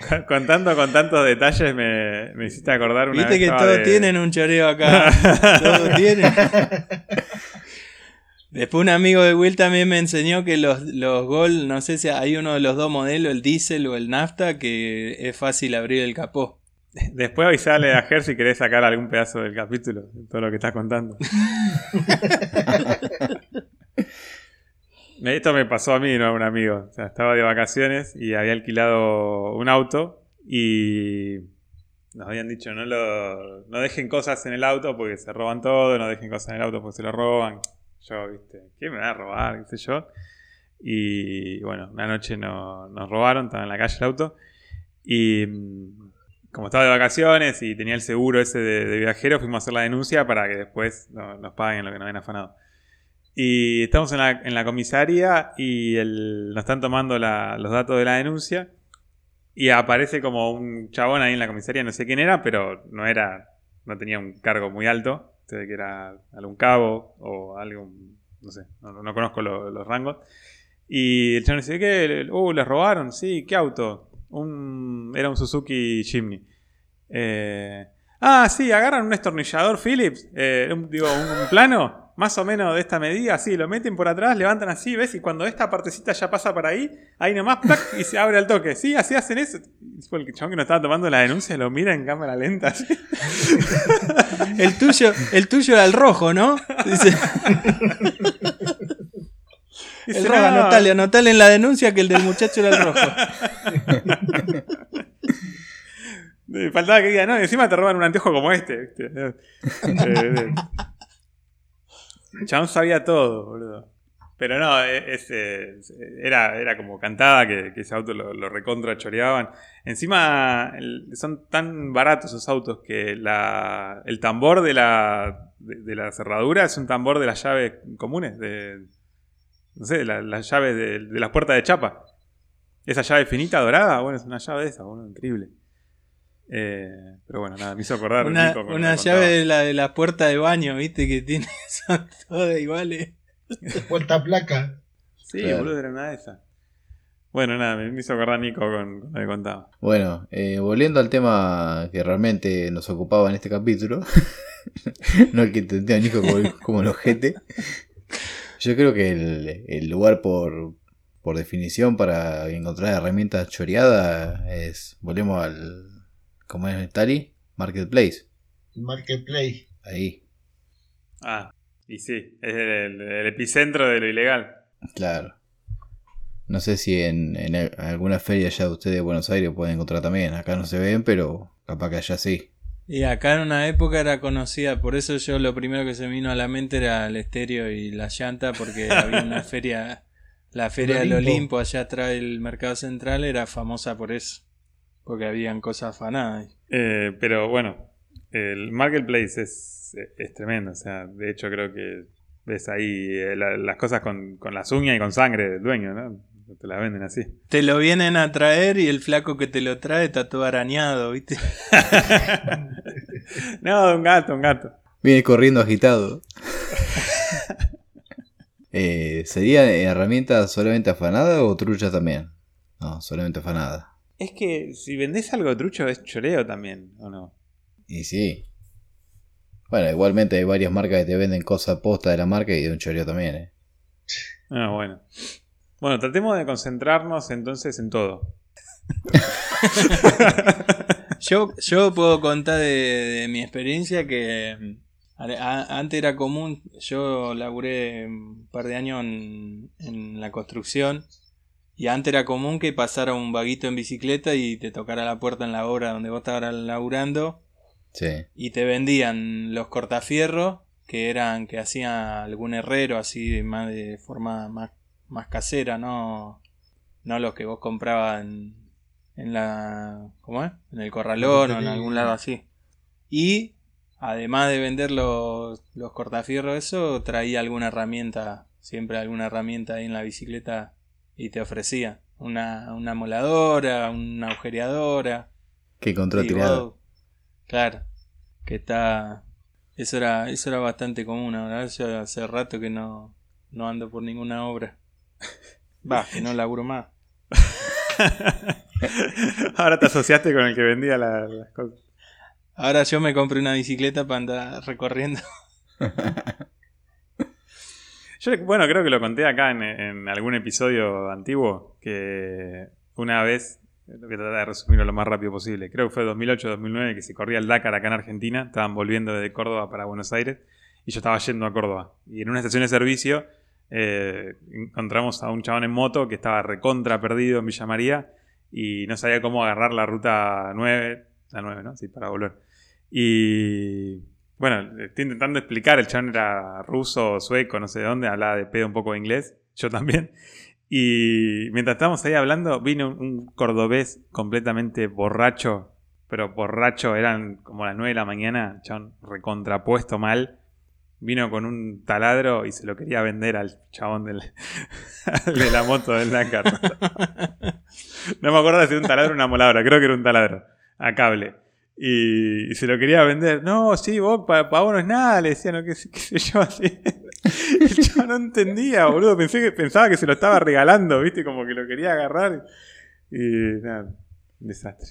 Contando, contando con tantos detalles, me, me hiciste acordar una Viste vez que todos de- tienen un choreo acá. todos tienen. Después un amigo de Will también me enseñó que los, los Gol, no sé si hay uno de los dos modelos, el diésel o el nafta, que es fácil abrir el capó. Después avisale a Ger si querés sacar algún pedazo del capítulo, de todo lo que estás contando. Esto me pasó a mí, no a un amigo. O sea, estaba de vacaciones y había alquilado un auto y nos habían dicho no lo, no dejen cosas en el auto porque se roban todo, no dejen cosas en el auto porque se lo roban. Yo, viste, ¿qué me va a robar? ¿Qué sé yo? Y bueno, una noche no- nos robaron, estaba en la calle el auto y mm, como estaba de vacaciones y tenía el seguro ese de, de viajero, fuimos a hacer la denuncia para que después no- nos paguen lo que nos habían afanado. Y estamos en la, en la comisaría y el- nos están tomando los datos de la denuncia. Y aparece como un chabón ahí en la comisaría, no sé quién era, pero no era, no tenía un cargo muy alto. Ve que era algún cabo o algún, no sé, no, no conozco lo- los rangos. Y el chabón dice, ¿qué? Uh, les robaron, sí, ¿qué auto? Un, era un Suzuki Jimny. Eh, ah, sí, agarran un destornillador Phillips, eh, un- digo, un plano, más o menos de esta medida, sí, lo meten por atrás, levantan así, ¿ves? Y cuando esta partecita ya pasa para ahí, ahí nomás, ¡plac! y se abre al toque. Sí, así hacen eso. El chabón que nos estaba tomando la denuncia, lo mira en cámara lenta. así. El tuyo, el tuyo era el rojo, ¿no? Dice, Dice, el rojo, "No". anotale, anotale en la denuncia que el del muchacho era el rojo. Faltaba que diga, no, y encima te roban un anteojo como este. Eh, eh, chabón sabía todo, boludo. Pero no, es, eh, era, era como cantada que, que ese auto lo, lo recontra choreaban. Encima son tan baratos esos autos que la, el tambor de la, de, la cerradura es un tambor de las llaves comunes. De, no sé, la- las llaves de, de las puertas de chapa. Esa llave finita, dorada, bueno, es una llave esa, bueno, increíble. Eh, pero bueno, nada, me hizo acordar. Una, Nico una llave contaba. de la de la puerta de baño, viste, que tiene son todas iguales. Puerta placa. Sí, Claro. boludo, era una de esas. Bueno, nada, me me hizo acordar Nico con, con lo que contaba. Bueno, eh, volviendo al tema que realmente nos ocupaba en este capítulo, no el que entendía Nico como, como el ojete, yo creo que el, el lugar por, por definición para encontrar herramientas choreadas es, volvemos al, ¿cómo es Tali? Marketplace, Marketplace. ahí, Ah, y sí, es el, el epicentro de lo ilegal. claro. No sé si en, en el- alguna feria allá de ustedes de Buenos Aires pueden encontrar también, acá no se ven, pero capaz que allá sí. Y acá en una época era conocida, por eso yo lo primero que se me vino a la mente era el estéreo y la llanta, porque había una feria, la feria del Olimpo. Olimpo allá atrás del Mercado Central era famosa por eso, porque habían cosas afanadas. ahí. Eh, pero bueno, el marketplace es, es tremendo. O sea, de hecho creo que ves ahí eh, la- las cosas con, con las uñas y con sangre del dueño, ¿no? Te las venden así. Te lo vienen a traer y el flaco que te lo trae está todo arañado, ¿viste? no, un gato, un gato. Viene corriendo agitado. Eh, ¿Sería herramienta solamente afanada o trucha también? No, solamente afanada. Es que si vendés algo trucho es choreo también, ¿o no? Y sí. Bueno, igualmente hay varias marcas que te venden cosas posta de la marca y de un choreo también, ¿eh? Ah, bueno. Bueno, tratemos de concentrarnos entonces en todo. Yo, yo puedo contar de, de mi experiencia que a- a- antes era común, yo laburé un par de años en, en la construcción y antes era común que pasara un vaguito en bicicleta y te tocara la puerta en la obra donde vos estabas laburando Sí. y te vendían los cortafierros que eran que hacía algún herrero así más de forma más, más casera, no no los que vos comprabas en, en la ¿cómo es? en el corralón o en algún lado así. Y además de vender los, los cortafierros eso, traía alguna herramienta, siempre alguna herramienta ahí en la bicicleta y te ofrecía una, una moladora, una agujereadora. Que vos- claro, que está. Eso era, eso era bastante común. Ahora yo hace rato que no, no ando por ninguna obra. Va, que no laburo más. Ahora te asociaste con el que vendía la- las cosas. Ahora yo me compré una bicicleta para andar recorriendo. Yo, bueno, creo que lo conté acá en, algún episodio antiguo, que una vez, lo que tratar de resumirlo lo más rápido posible, creo que fue 2008-2009 que se corría el Dakar acá en Argentina, estaban volviendo desde Córdoba para Buenos Aires y yo estaba yendo a Córdoba. Y en una estación de servicio eh, encontramos a un chabón en moto que estaba recontra perdido en Villa María y no sabía cómo agarrar la ruta 9, la 9, ¿no? Sí, para volver. Y bueno, estoy intentando explicar, el chabón era ruso, sueco, no sé de dónde, hablaba de pedo un poco de inglés, yo también. Y mientras estábamos ahí hablando, vino un, cordobés completamente borracho, pero borracho, eran como las 9 de la mañana, chabón recontrapuesto mal. Vino con un taladro y se lo quería vender al chabón del, de la moto del Dakar. No me acuerdo si era un taladro o una moladora, creo que era un taladro, a cable. Y, se lo quería vender. No, sí, vos, para vos no es nada, le decían, no, qué, qué sé yo, así. Yo no entendía, boludo. Pensé que, pensaba que se lo estaba regalando, viste, como que lo quería agarrar. Y nada, un desastre.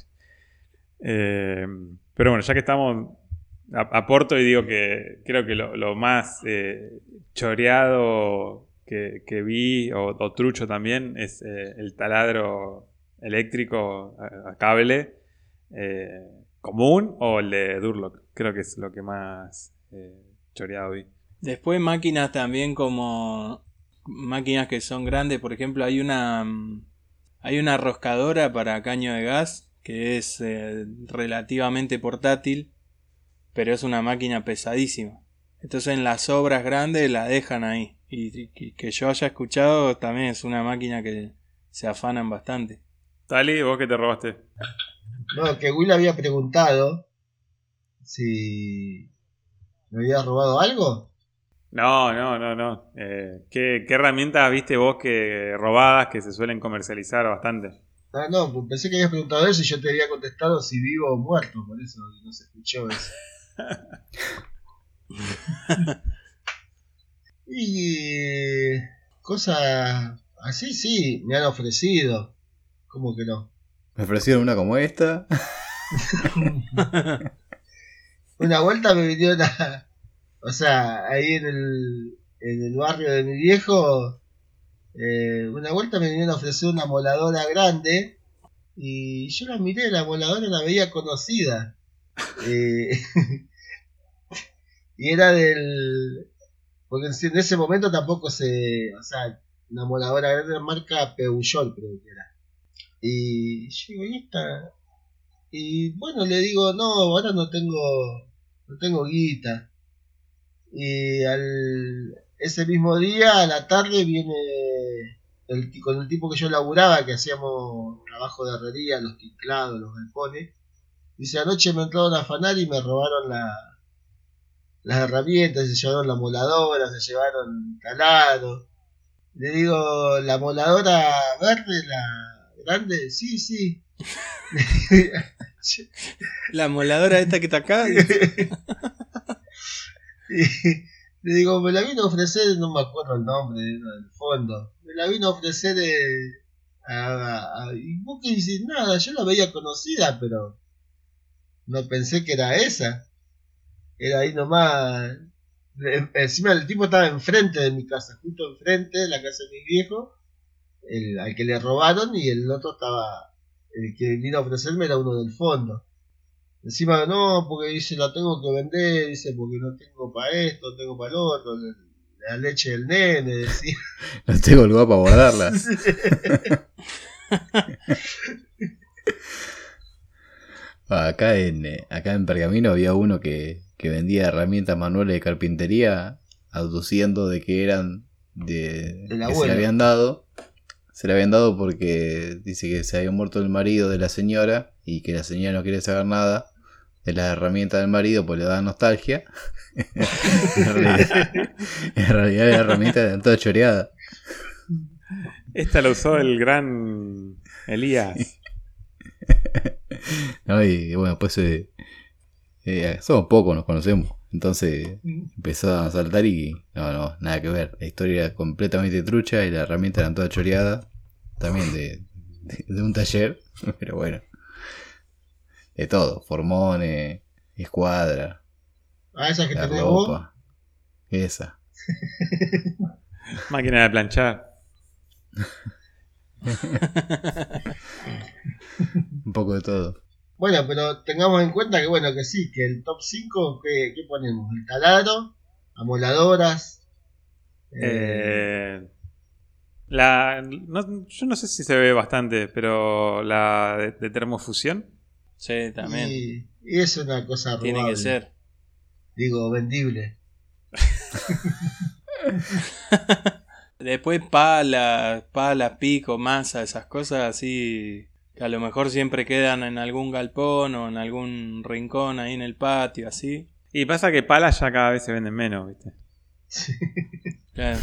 Eh, pero bueno, ya que estamos, aporto y digo que creo que lo, más eh, choreado que, que vi, o, trucho también, es eh, el taladro eléctrico a, a cable eh, común o el de Durlock. Creo que es lo que más eh, choreado vi. Después máquinas también como máquinas que son grandes, por ejemplo, hay una mm, hay una roscadora para caño de gas que es eh, relativamente portátil, pero es una máquina pesadísima. Entonces en las obras grandes la dejan ahí y, y que yo haya escuchado también es una máquina que se afanan bastante. Tali, ¿vos qué te robaste? No, que Will había preguntado si me había robado algo. No, no, no, no. Eh, ¿qué, qué herramientas viste vos que robadas que se suelen comercializar bastante? Ah, no, pues pensé que habías preguntado eso y yo te había contestado si vivo o muerto, por eso no se escuchó eso. y cosas así, sí, me han ofrecido. ¿Cómo que no? Me ofrecieron una como esta. Una vuelta me vinieron a. O sea, ahí en el, en el barrio de mi viejo. eh, una vuelta me vinieron a ofrecer una moladora grande. Y yo la miré, la moladora la veía conocida. Eh, y era del. Porque en ese momento tampoco se. O sea, una moladora grande de marca Peugeot, creo que era. Y yo ¿y esta? Y bueno, le digo, no, ahora no tengo, no tengo guita. Y al, ese mismo día, a la tarde, viene el, con el tipo que yo laburaba, que hacíamos trabajo de herrería, los ticlados, los galpones. Dice, anoche me entraron a afanar y me robaron la, las herramientas, se llevaron la moladora, se llevaron el taladro. Le digo, la moladora verde, la grande, sí, sí. La moladora esta que está acá, Y le digo, me la vino a ofrecer, no me acuerdo el nombre del fondo. Me la vino a ofrecer eh, a, a- y vos que dices nada, yo la veía conocida, pero no pensé que era esa. Era ahí nomás. Eh, Encima el tipo estaba enfrente de mi casa, justo enfrente de la casa de mi viejo, el, al que le robaron, y el otro estaba, el que vino a ofrecerme era uno del fondo. Encima no, porque dice la tengo que vender, dice porque no tengo para esto, no tengo para el otro, la, la leche del nene, decía. No tengo lugar para guardarla. Ah, Acá en, acá en Pergamino había uno que, que vendía herramientas manuales de carpintería aduciendo de que eran de que se le habían dado. Se le habían dado porque dice que se había muerto el marido de la señora y que la señora no quiere saber nada de las herramientas del marido pues le da nostalgia. en, realidad, en realidad la herramienta era toda choreada. Esta la usó el gran Elías. ¿no? Y bueno, pues eh, eh, somos pocos, nos conocemos. Entonces empezó a saltar y no, no, nada que ver. La historia era completamente trucha y la herramienta era toda choreada. También de, de, de un taller, pero bueno. De todo, formones, escuadra, Ah, esa que la vos. ropa. Esa. Máquina de planchar. Un poco de todo. Bueno, pero tengamos en cuenta que bueno, que sí, que el top 5, ¿qué, qué ponemos? El taladro, amoladoras. eh, Eh, la, no- yo no sé si se ve bastante, pero la de, de termofusión. Sí, también. y, y es una cosa robable. Tiene que ser. Digo, vendible. Después pala, pala, pico, masa, esas cosas así que a lo mejor siempre quedan en algún galpón o en algún rincón ahí en el patio, así. Y pasa que palas ya cada vez se venden menos, ¿viste? Claro.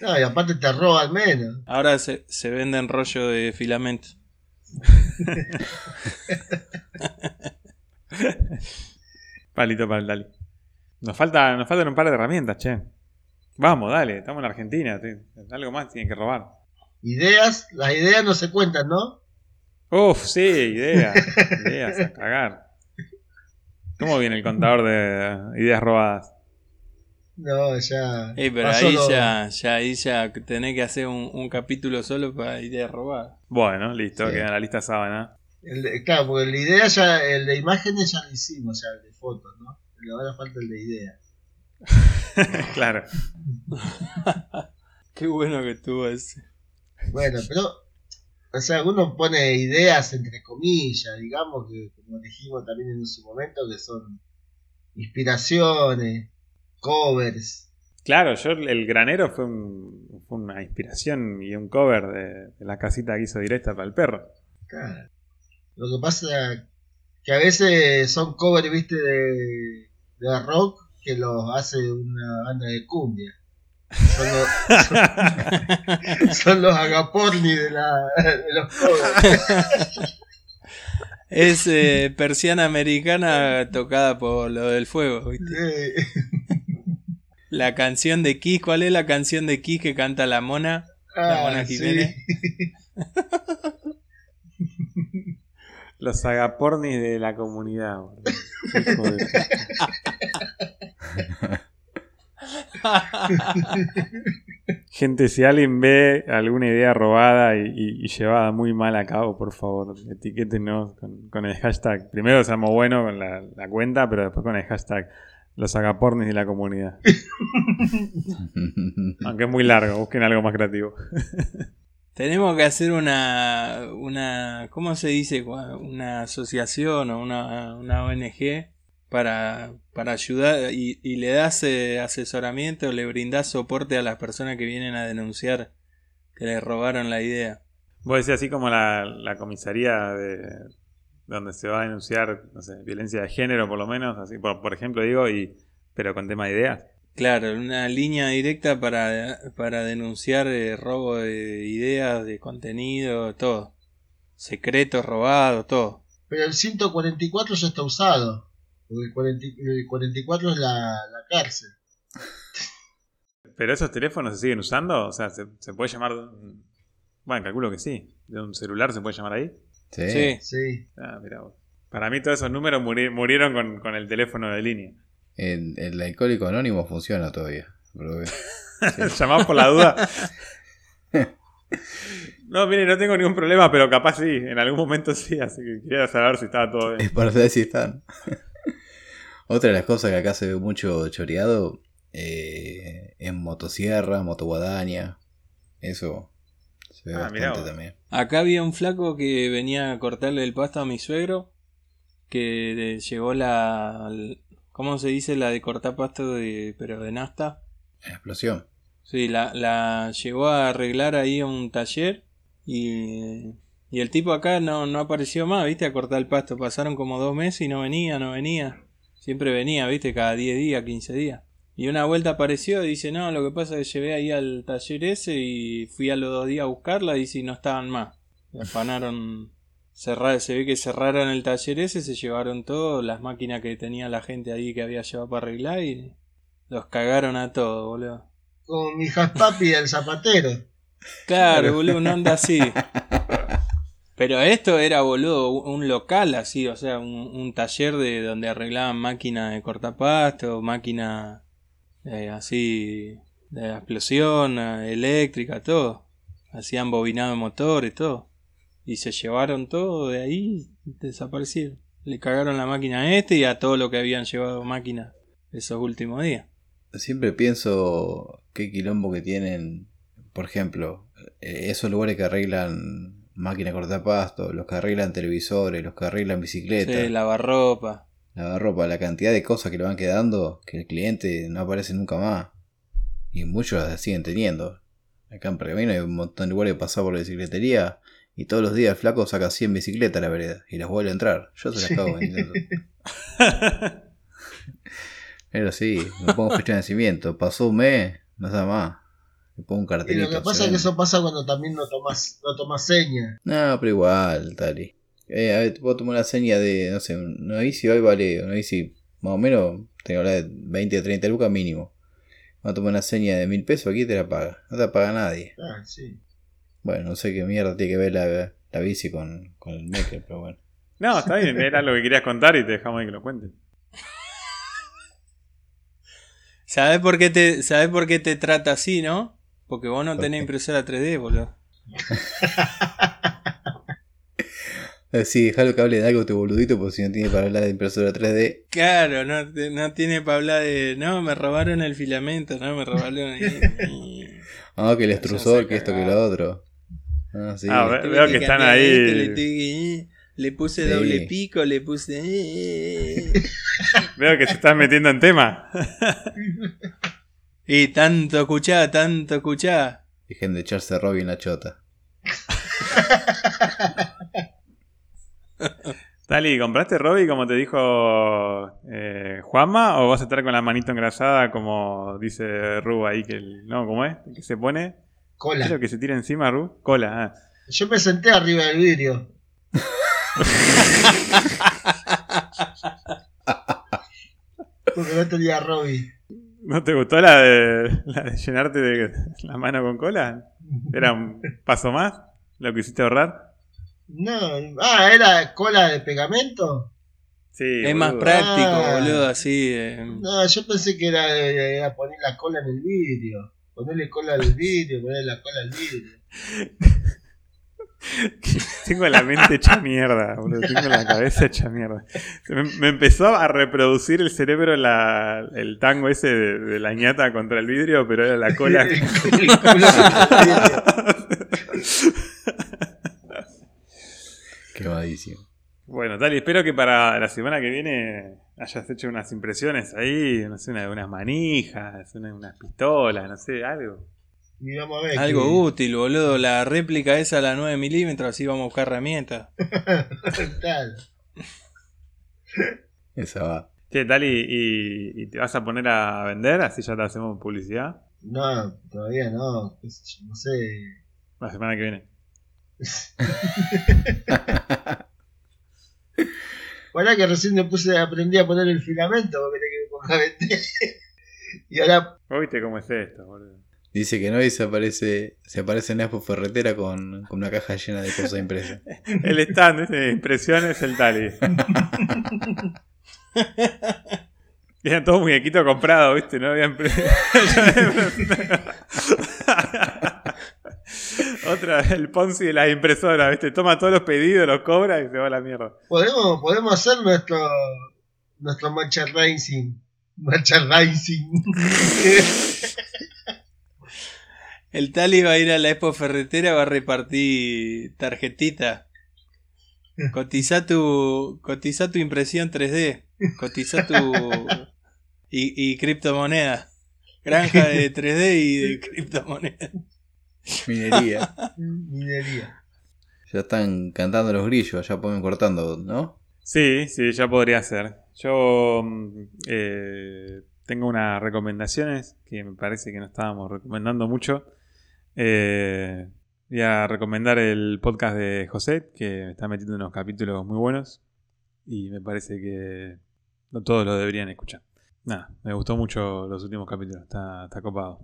No, y aparte te roban menos. Ahora se, se venden rollo de filamento. Palito para el Dali. Nos, falta, nos faltan un par de herramientas, che. Vamos, dale, estamos en Argentina. algo más tienen que robar. Ideas, las ideas no se cuentan, ¿no? Uf, sí, ideas. ideas a cagar. ¿Cómo viene el contador de ideas robadas? No, ya. Ey, pero pasó ahí ya, ya, ahí ya tenés que hacer un, un capítulo solo para ideas robadas. Bueno, listo, Sí. queda en la lista sábana. el de- claro, porque la idea ya, el de imágenes ya lo hicimos, ya el de fotos, ¿no? Pero ahora falta el de ideas. claro. Qué bueno que estuvo ese. Bueno, pero, o sea, uno pone ideas entre comillas, digamos que, como dijimos también en su momento, que son inspiraciones, covers. Claro, yo el granero fue, un- fue una inspiración y un cover de, de la casita que hizo directa para el perro. Claro. Lo que pasa que a veces son covers, viste, de, de rock que los hace una banda de cumbia. Son los, son, son los agaporni de, la, de los covers. Es eh, persiana americana tocada por lo del fuego, ¿viste? La canción de Kiss, ¿cuál es la canción de Kiss que canta la mona? La Mona ah, sí. Jiménez. Los agapornis de la comunidad. boludo. Gente, si alguien ve alguna idea robada y, y- y llevada muy mal a cabo, por favor, etiquétenos con, con el hashtag. Primero seamos buenos con la, la cuenta, pero después con el hashtag los agapornis de la comunidad. Aunque es muy largo, busquen algo más creativo. Tenemos que hacer una, una, ¿cómo se dice? Una asociación o una, una ONG para, para ayudar y, y le das eh, asesoramiento, le brindás soporte a las personas que vienen a denunciar que les robaron la idea. Vos decís así como la, la comisaría de donde se va a denunciar, no sé, violencia de género por lo menos, así por, por ejemplo digo, y pero con tema de ideas. Claro, una línea directa para, para denunciar eh, robo de ideas, de contenido, todo. Secretos robados, todo. Pero el 144 ya está usado. Porque el, 40 el 44 es la, la cárcel. ¿Pero esos teléfonos se siguen usando? O sea, ¿se, se puede llamar... Bueno, calculo que sí. ¿De un celular se puede llamar ahí? Sí. Sí. Sí. Ah, mira vos. Para mí todos esos números muri- murieron con, con el teléfono de línea. El, el alcohólico anónimo funciona todavía. Pero, Llamás por la duda. No, mire, no tengo ningún problema, pero capaz sí, en algún momento sí, así que quería saber si estaba todo es bien. para saber si están. Otra de las cosas que acá se ve mucho choreado eh, en motosierra, motoguadaña. Eso se ve Ah, bastante también. Acá había un flaco que venía a cortarle el pasto a mi suegro. Que llegó la. ¿Cómo se dice? La de cortar pasto de, pero de nasta. Explosión. Sí, la, la llegó a arreglar ahí a un taller. Y, y el tipo acá no, no apareció más, ¿viste? A cortar el pasto. Pasaron como dos meses y no venía, no venía. Siempre venía, ¿viste? Cada 10 días, 15 días. Y una vuelta apareció y dice, no, lo que pasa es que llevé ahí al taller ese y fui a los dos días a buscarla y dice, y no estaban más. Y afanaron, cerrar, se ve que cerraron el taller ese, se llevaron todo, las máquinas que tenía la gente ahí que había llevado para arreglar y los cagaron a todos, boludo. Como mi papi del zapatero. Claro, boludo, no anda así. Pero esto era, boludo, un local así, o sea, un, taller de donde arreglaban máquinas de cortapasto, máquinas eh, así de explosión, eh, eléctrica, todo. Hacían bobinado de motores, todo. Y se llevaron todo de ahí desaparecieron. Le cagaron la máquina a este y a todo lo que habían llevado máquinas esos últimos días. Siempre pienso qué quilombo que tienen, por ejemplo, eh, esos lugares que arreglan máquinas cortapasto, los que arreglan televisores, los que arreglan bicicletas, Sí, lavarropa. lavarropa, la cantidad de cosas que le van quedando que el cliente no aparece nunca más. Y muchos las siguen teniendo. Acá en Pergamino hay un montón de lugares que pasar por la bicicletería y todos los días el flaco saca 100 bicicletas a la vereda y las vuelve a entrar. Yo se las cago vendiendo. Pero sí, me pongo fecha de nacimiento. Pasó un mes, no da más. Le pongo un Y cartelito. lo que pasa es que eso pasa cuando también no tomas, no tomas seña. No, pero igual, Tali. Eh, a ver, puedo tomar una seña de, no sé, una bici hoy vale, una bici más o menos, tengo que hablar de 20 o 30 lucas mínimo. Vamos a tomar una seña de mil pesos, aquí te la paga. No te la paga nadie. Ah, sí. Bueno, no sé qué mierda tiene que ver la, la bici con, con el maker, pero bueno. No, está bien, era lo que querías contar y te dejamos ahí que lo cuentes. ¿Sabes por qué te, sabes por qué te trata así, no? Porque vos no ¿Por tenés impresora 3D, boludo. Eh, Sí, déjalo que hable de algo este boludito, porque si no tiene para hablar de impresora 3D. Claro, no, no tiene para hablar de. No, me robaron el filamento, no, me robaron. Ah, que el extrusor, que esto, que lo otro. Ah, sí. Ah, veo que están ahí. esto, le, tuve que- le puse Sí. doble pico, le puse. Veo que se están metiendo en tema. Y tanto escuchá, tanto escuchá. Dejen de echarse Robin en la chota. Tali, ¿compraste Robbie como te dijo eh, Juanma? ¿O vas a estar con la manito engrasada como dice Ru ahí que el, no, ¿cómo es? ¿Que se pone? ¿Qué Cola. es lo que se tira encima, Ru? Cola, ah. Yo me senté arriba del vidrio. Porque no tenía Robbie. ¿No te gustó la de, la de llenarte de la mano con cola? ¿Era un paso más? ¿Lo quisiste ahorrar? No, ah, era cola de pegamento. Sí, es más práctico, Ah. boludo, así. eh. No, yo pensé que era, era poner la cola en el vidrio. Ponerle cola al vidrio, ponerle la cola al vidrio. Tengo la mente hecha mierda, boludo. Tengo la cabeza hecha mierda. Me, me empezó a reproducir el cerebro la- el tango ese de, de la ñata contra el vidrio, pero era la cola. Malísimo. bueno, Tali, espero que para la semana que viene hayas hecho unas impresiones ahí, no sé, una- unas manijas, una- unas pistolas, no sé, algo. Y vamos a ver. Algo que- útil, boludo. La réplica esa, la 9 milímetros, así vamos a buscar herramientas. Tal. Esa va. Che, Tali, ¿y, y te vas a poner a vender? Así ya te hacemos publicidad. No, todavía no. No sé. La semana que viene. Para que recién me puse, aprendí a poner el filamento, porque que me ponga a vender. Y ahora, ¿Viste cómo es esto, boludo? Dice que no y se aparece, se aparece en Expo Ferretera con, con una caja llena de cosas impresas. El stand de impresiones, el Tali. Eran todos muñequitos comprados, ¿viste? No había impre- Otra, el Ponzi de las impresoras, ¿viste? Toma todos los pedidos, los cobra y se va a la mierda. podemos, podemos hacer nuestro, nuestro merchandising. Merchandising. El Tali va a ir a la Expo Ferretera, va a repartir tarjetita. Cotiza tu, cotiza tu impresión 3D. Cotiza tu. Y, y criptomoneda. Granja de 3D y de criptomoneda. Minería. Minería. Ya están cantando los grillos, ya pueden cortando, ¿no? Sí, sí, ya podría ser. Yo mm, eh, tengo unas recomendaciones que me parece que no estábamos recomendando mucho. Eh, voy a recomendar el podcast de José, que está metiendo unos capítulos muy buenos. Y me parece que no todos lo deberían escuchar. Nada, me gustó mucho los últimos capítulos, está, está copado.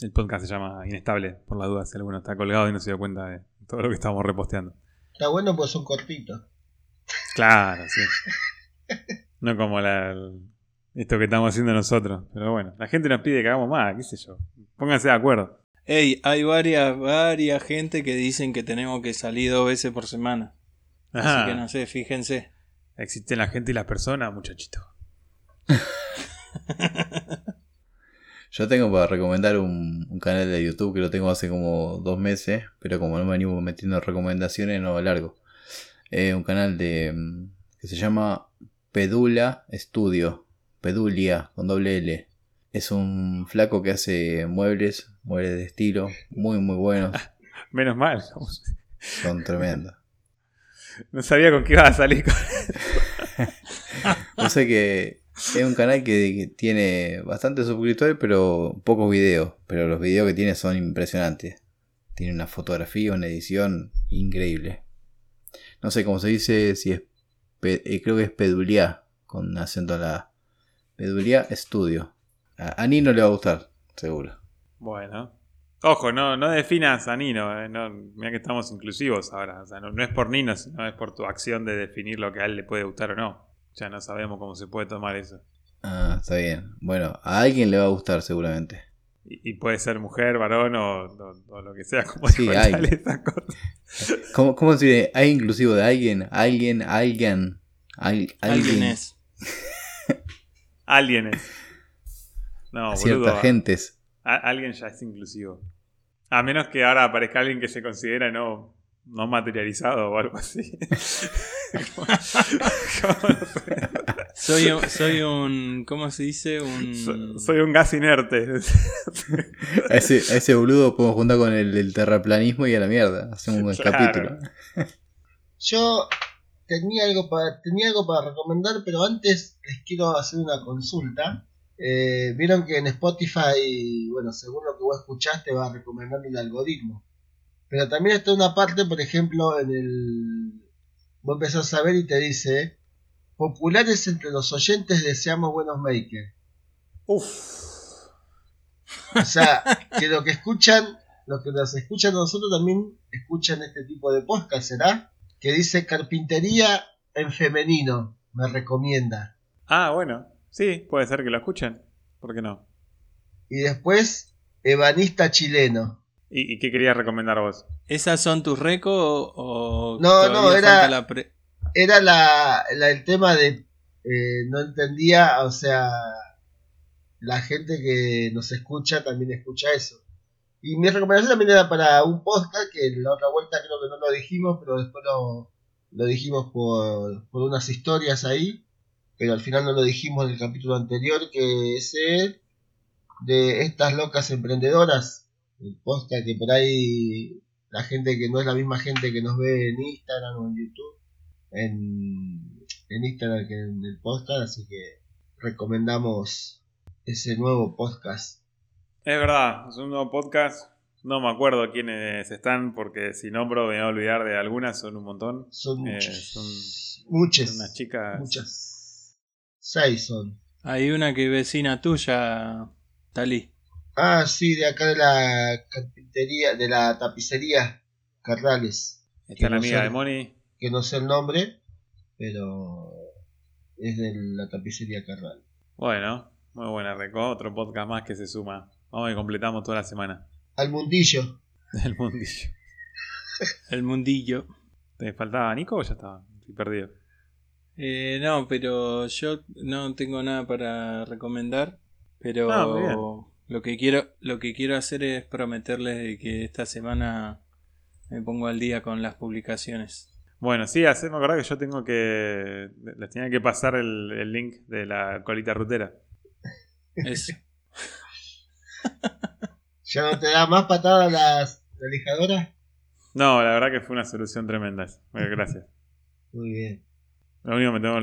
El podcast se llama Inestable, por la duda, si alguno está colgado y no se dio cuenta de todo lo que estamos reposteando. Está bueno pues son cortitos. Claro, sí. No como la, el- esto que estamos haciendo nosotros. Pero bueno, la gente nos pide que hagamos más, qué sé yo. Pónganse de acuerdo. Ey, hay varias, varias gente que dicen que tenemos que salir dos veces por semana. Ajá. Así que no sé, fíjense. Existen la gente y las personas, muchachito. Yo tengo para recomendar un, un canal de YouTube que lo tengo hace como dos meses, pero como no me animo metiendo recomendaciones, no lo largo. Eh, un canal de mm, que se llama Pedula Studio. Pedulia, con doble L. Es un flaco que hace muebles, muebles de estilo, muy muy buenos, Menos mal. son tremendos. No sabía con qué iba a salir. con- Yo sé que es un canal que, tiene bastantes suscriptores, pero pocos videos. Pero los videos que tiene son impresionantes. Tiene una fotografía, una edición increíble. No sé cómo se dice, si es. eh, creo que es Pedulia, con acento en la A. Pedulia Studio. A, a Nino le va a gustar, seguro. Bueno. Ojo, no, no definas a Nino. eh, no, mira que estamos inclusivos ahora. O sea, no, no es por Nino, sino es por tu acción de definir lo que a él le puede gustar o no. Ya no sabemos cómo se puede tomar eso. Ah, está bien. Bueno, a alguien le va a gustar, seguramente. Y, y puede ser mujer, varón o, o- o lo que sea. Como Sí, hay. ¿Cómo, cómo se dice? ¿Hay inclusivo de alguien? ¿Alguien? ¿Alguien? Al- Alguien es. Alienes. No, ciertas boludo. gentes. A- alguien ya es inclusivo. A menos que ahora aparezca alguien que se considera no, no materializado o algo así. Soy un, soy un. ¿Cómo se dice? Un. So- Soy un gas inerte. A ese, a ese boludo podemos juntar con el terraplanismo y a la mierda. Hacemos un buen Claro. capítulo. Yo tenía algo para tenía algo para recomendar, pero antes les quiero hacer una consulta. Eh, Vieron que en Spotify, bueno, según lo que vos escuchaste, va recomendando el algoritmo. Pero también está una parte, por ejemplo, en el. Vos empezás a ver y te dice: Populares entre los oyentes deseamos buenos makers. Uf. O sea, que lo que escuchan, los que nos escuchan a nosotros también escuchan este tipo de podcast, ¿será? Que dice carpintería en femenino, me recomienda. Ah, bueno. Sí, puede ser que lo escuchen. ¿Por qué no? Y después, ebanista chileno. ¿Y, y qué querías recomendar vos? ¿Esas son tus recos o, o No, no, era- la pre- Era la, la- el tema de, eh, no entendía, o sea, la gente que nos escucha también escucha eso. Y mi recomendación también era para un podcast que la otra vuelta creo que no lo dijimos, pero después lo, lo dijimos por, por unas historias ahí, pero al final no lo dijimos en el capítulo anterior, que ese de estas locas emprendedoras, el podcast que por ahí la gente que no es la misma gente que nos ve en Instagram o en YouTube, en, en Instagram que en el podcast, así que recomendamos ese nuevo podcast. Es verdad, es un nuevo podcast No me acuerdo quiénes están, porque si nombro me voy a olvidar de algunas, son un montón. Son Eh, muchas. son- muchas. son unas chicas. Muchas. Seis son. Hay una que es vecina tuya, Talí. Ah, sí, de acá de la carpintería, de la tapicería Carrales. Está la no amiga sé. de Moni. Que no sé el nombre, pero es de la tapicería Carrales. Bueno, muy buena, Reco. Otro podcast más que se suma. Vamos y completamos toda la semana. Al mundillo. Del mundillo. El mundillo. ¿Te faltaba Nico o ya estaba? Estoy perdido. Eh, no, pero yo no tengo nada para recomendar. Pero Ah, lo que quiero, lo que quiero hacer es prometerles de que esta semana me pongo al día con las publicaciones. Bueno, sí, hacerme acordar que yo tengo que. Les tenía que pasar el, el link de la colita rutera. Eso. ¿Ya no te da más patada las la lijadora? No, la verdad que fue una solución tremenda. Gracias. Muy bien. Lo único que me tengo,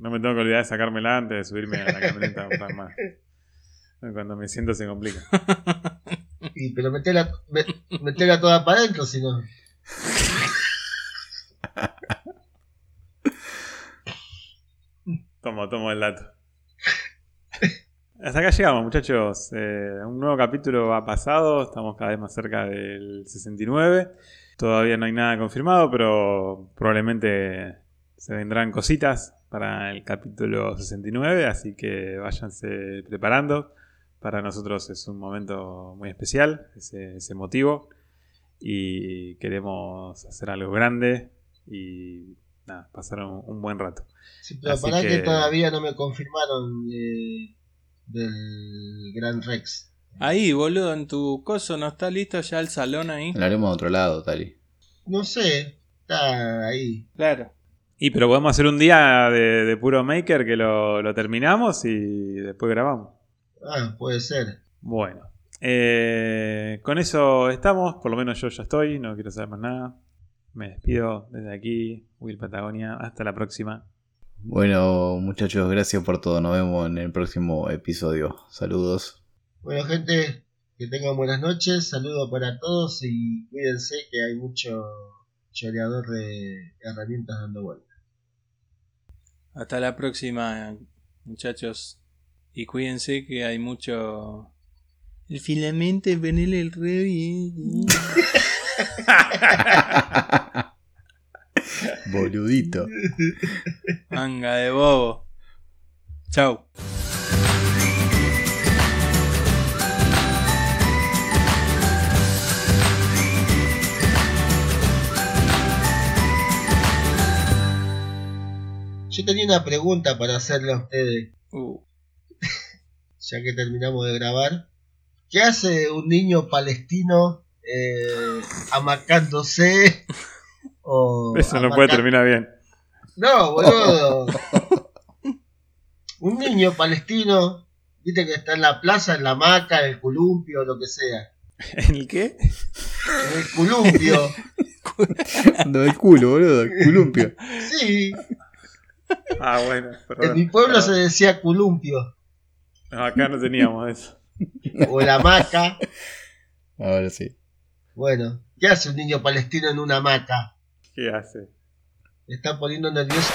no me tengo que olvidar de sacármela antes de subirme a la camioneta. a usar más. Cuando me siento se complica. Y, pero metela, me- metela toda para adentro, si no. Tomo, tomo el dato. Hasta acá llegamos, muchachos. Eh, un nuevo capítulo ha pasado. Estamos cada vez más cerca del 69. Todavía no hay nada confirmado, pero probablemente se vendrán cositas para el capítulo 69. Así que váyanse preparando. Para nosotros es un momento muy especial, ese, ese motivo. Y queremos hacer algo grande y nada, pasar un, un buen rato. Sí, pero Así para que... que- todavía no me confirmaron eh, del Gran Rex. Ahí, boludo, en tu coso no está listo ya el salón ahí. Lo haremos a otro lado, Tali. No sé, está ahí. Claro. Y pero podemos hacer un día de, de puro maker que lo, lo terminamos y después grabamos. Ah, puede ser. Bueno, eh, con eso estamos, por lo menos yo ya estoy, no quiero saber más nada. Me despido desde aquí, Will Patagonia, hasta la próxima. Bueno, muchachos, gracias por todo. Nos vemos en el próximo episodio. Saludos. Bueno, gente, que tengan buenas noches. Saludos para todos y cuídense que hay mucho choreador de herramientas dando vueltas. Hasta la próxima, muchachos. Y cuídense que hay mucho. El filamento venele el re bien. Boludito. Manga de bobo. Chau. Yo tenía una pregunta para hacerle a ustedes, Uh, ya que terminamos de grabar. ¿Qué hace un niño palestino eh, amacándose? O Eso no puede terminar bien. No, boludo. Un niño palestino, viste que está en la plaza, en la hamaca, en el columpio, lo que sea. ¿En el qué? En el columpio. Ando del culo, boludo. Culumpio. Sí, Ah, bueno, en perdón. mi pueblo se decía columpio. No, acá no teníamos eso. O la hamaca. Ahora sí. Bueno, ¿qué hace un niño palestino en una hamaca? ¿Qué hace? Me está poniendo nervioso.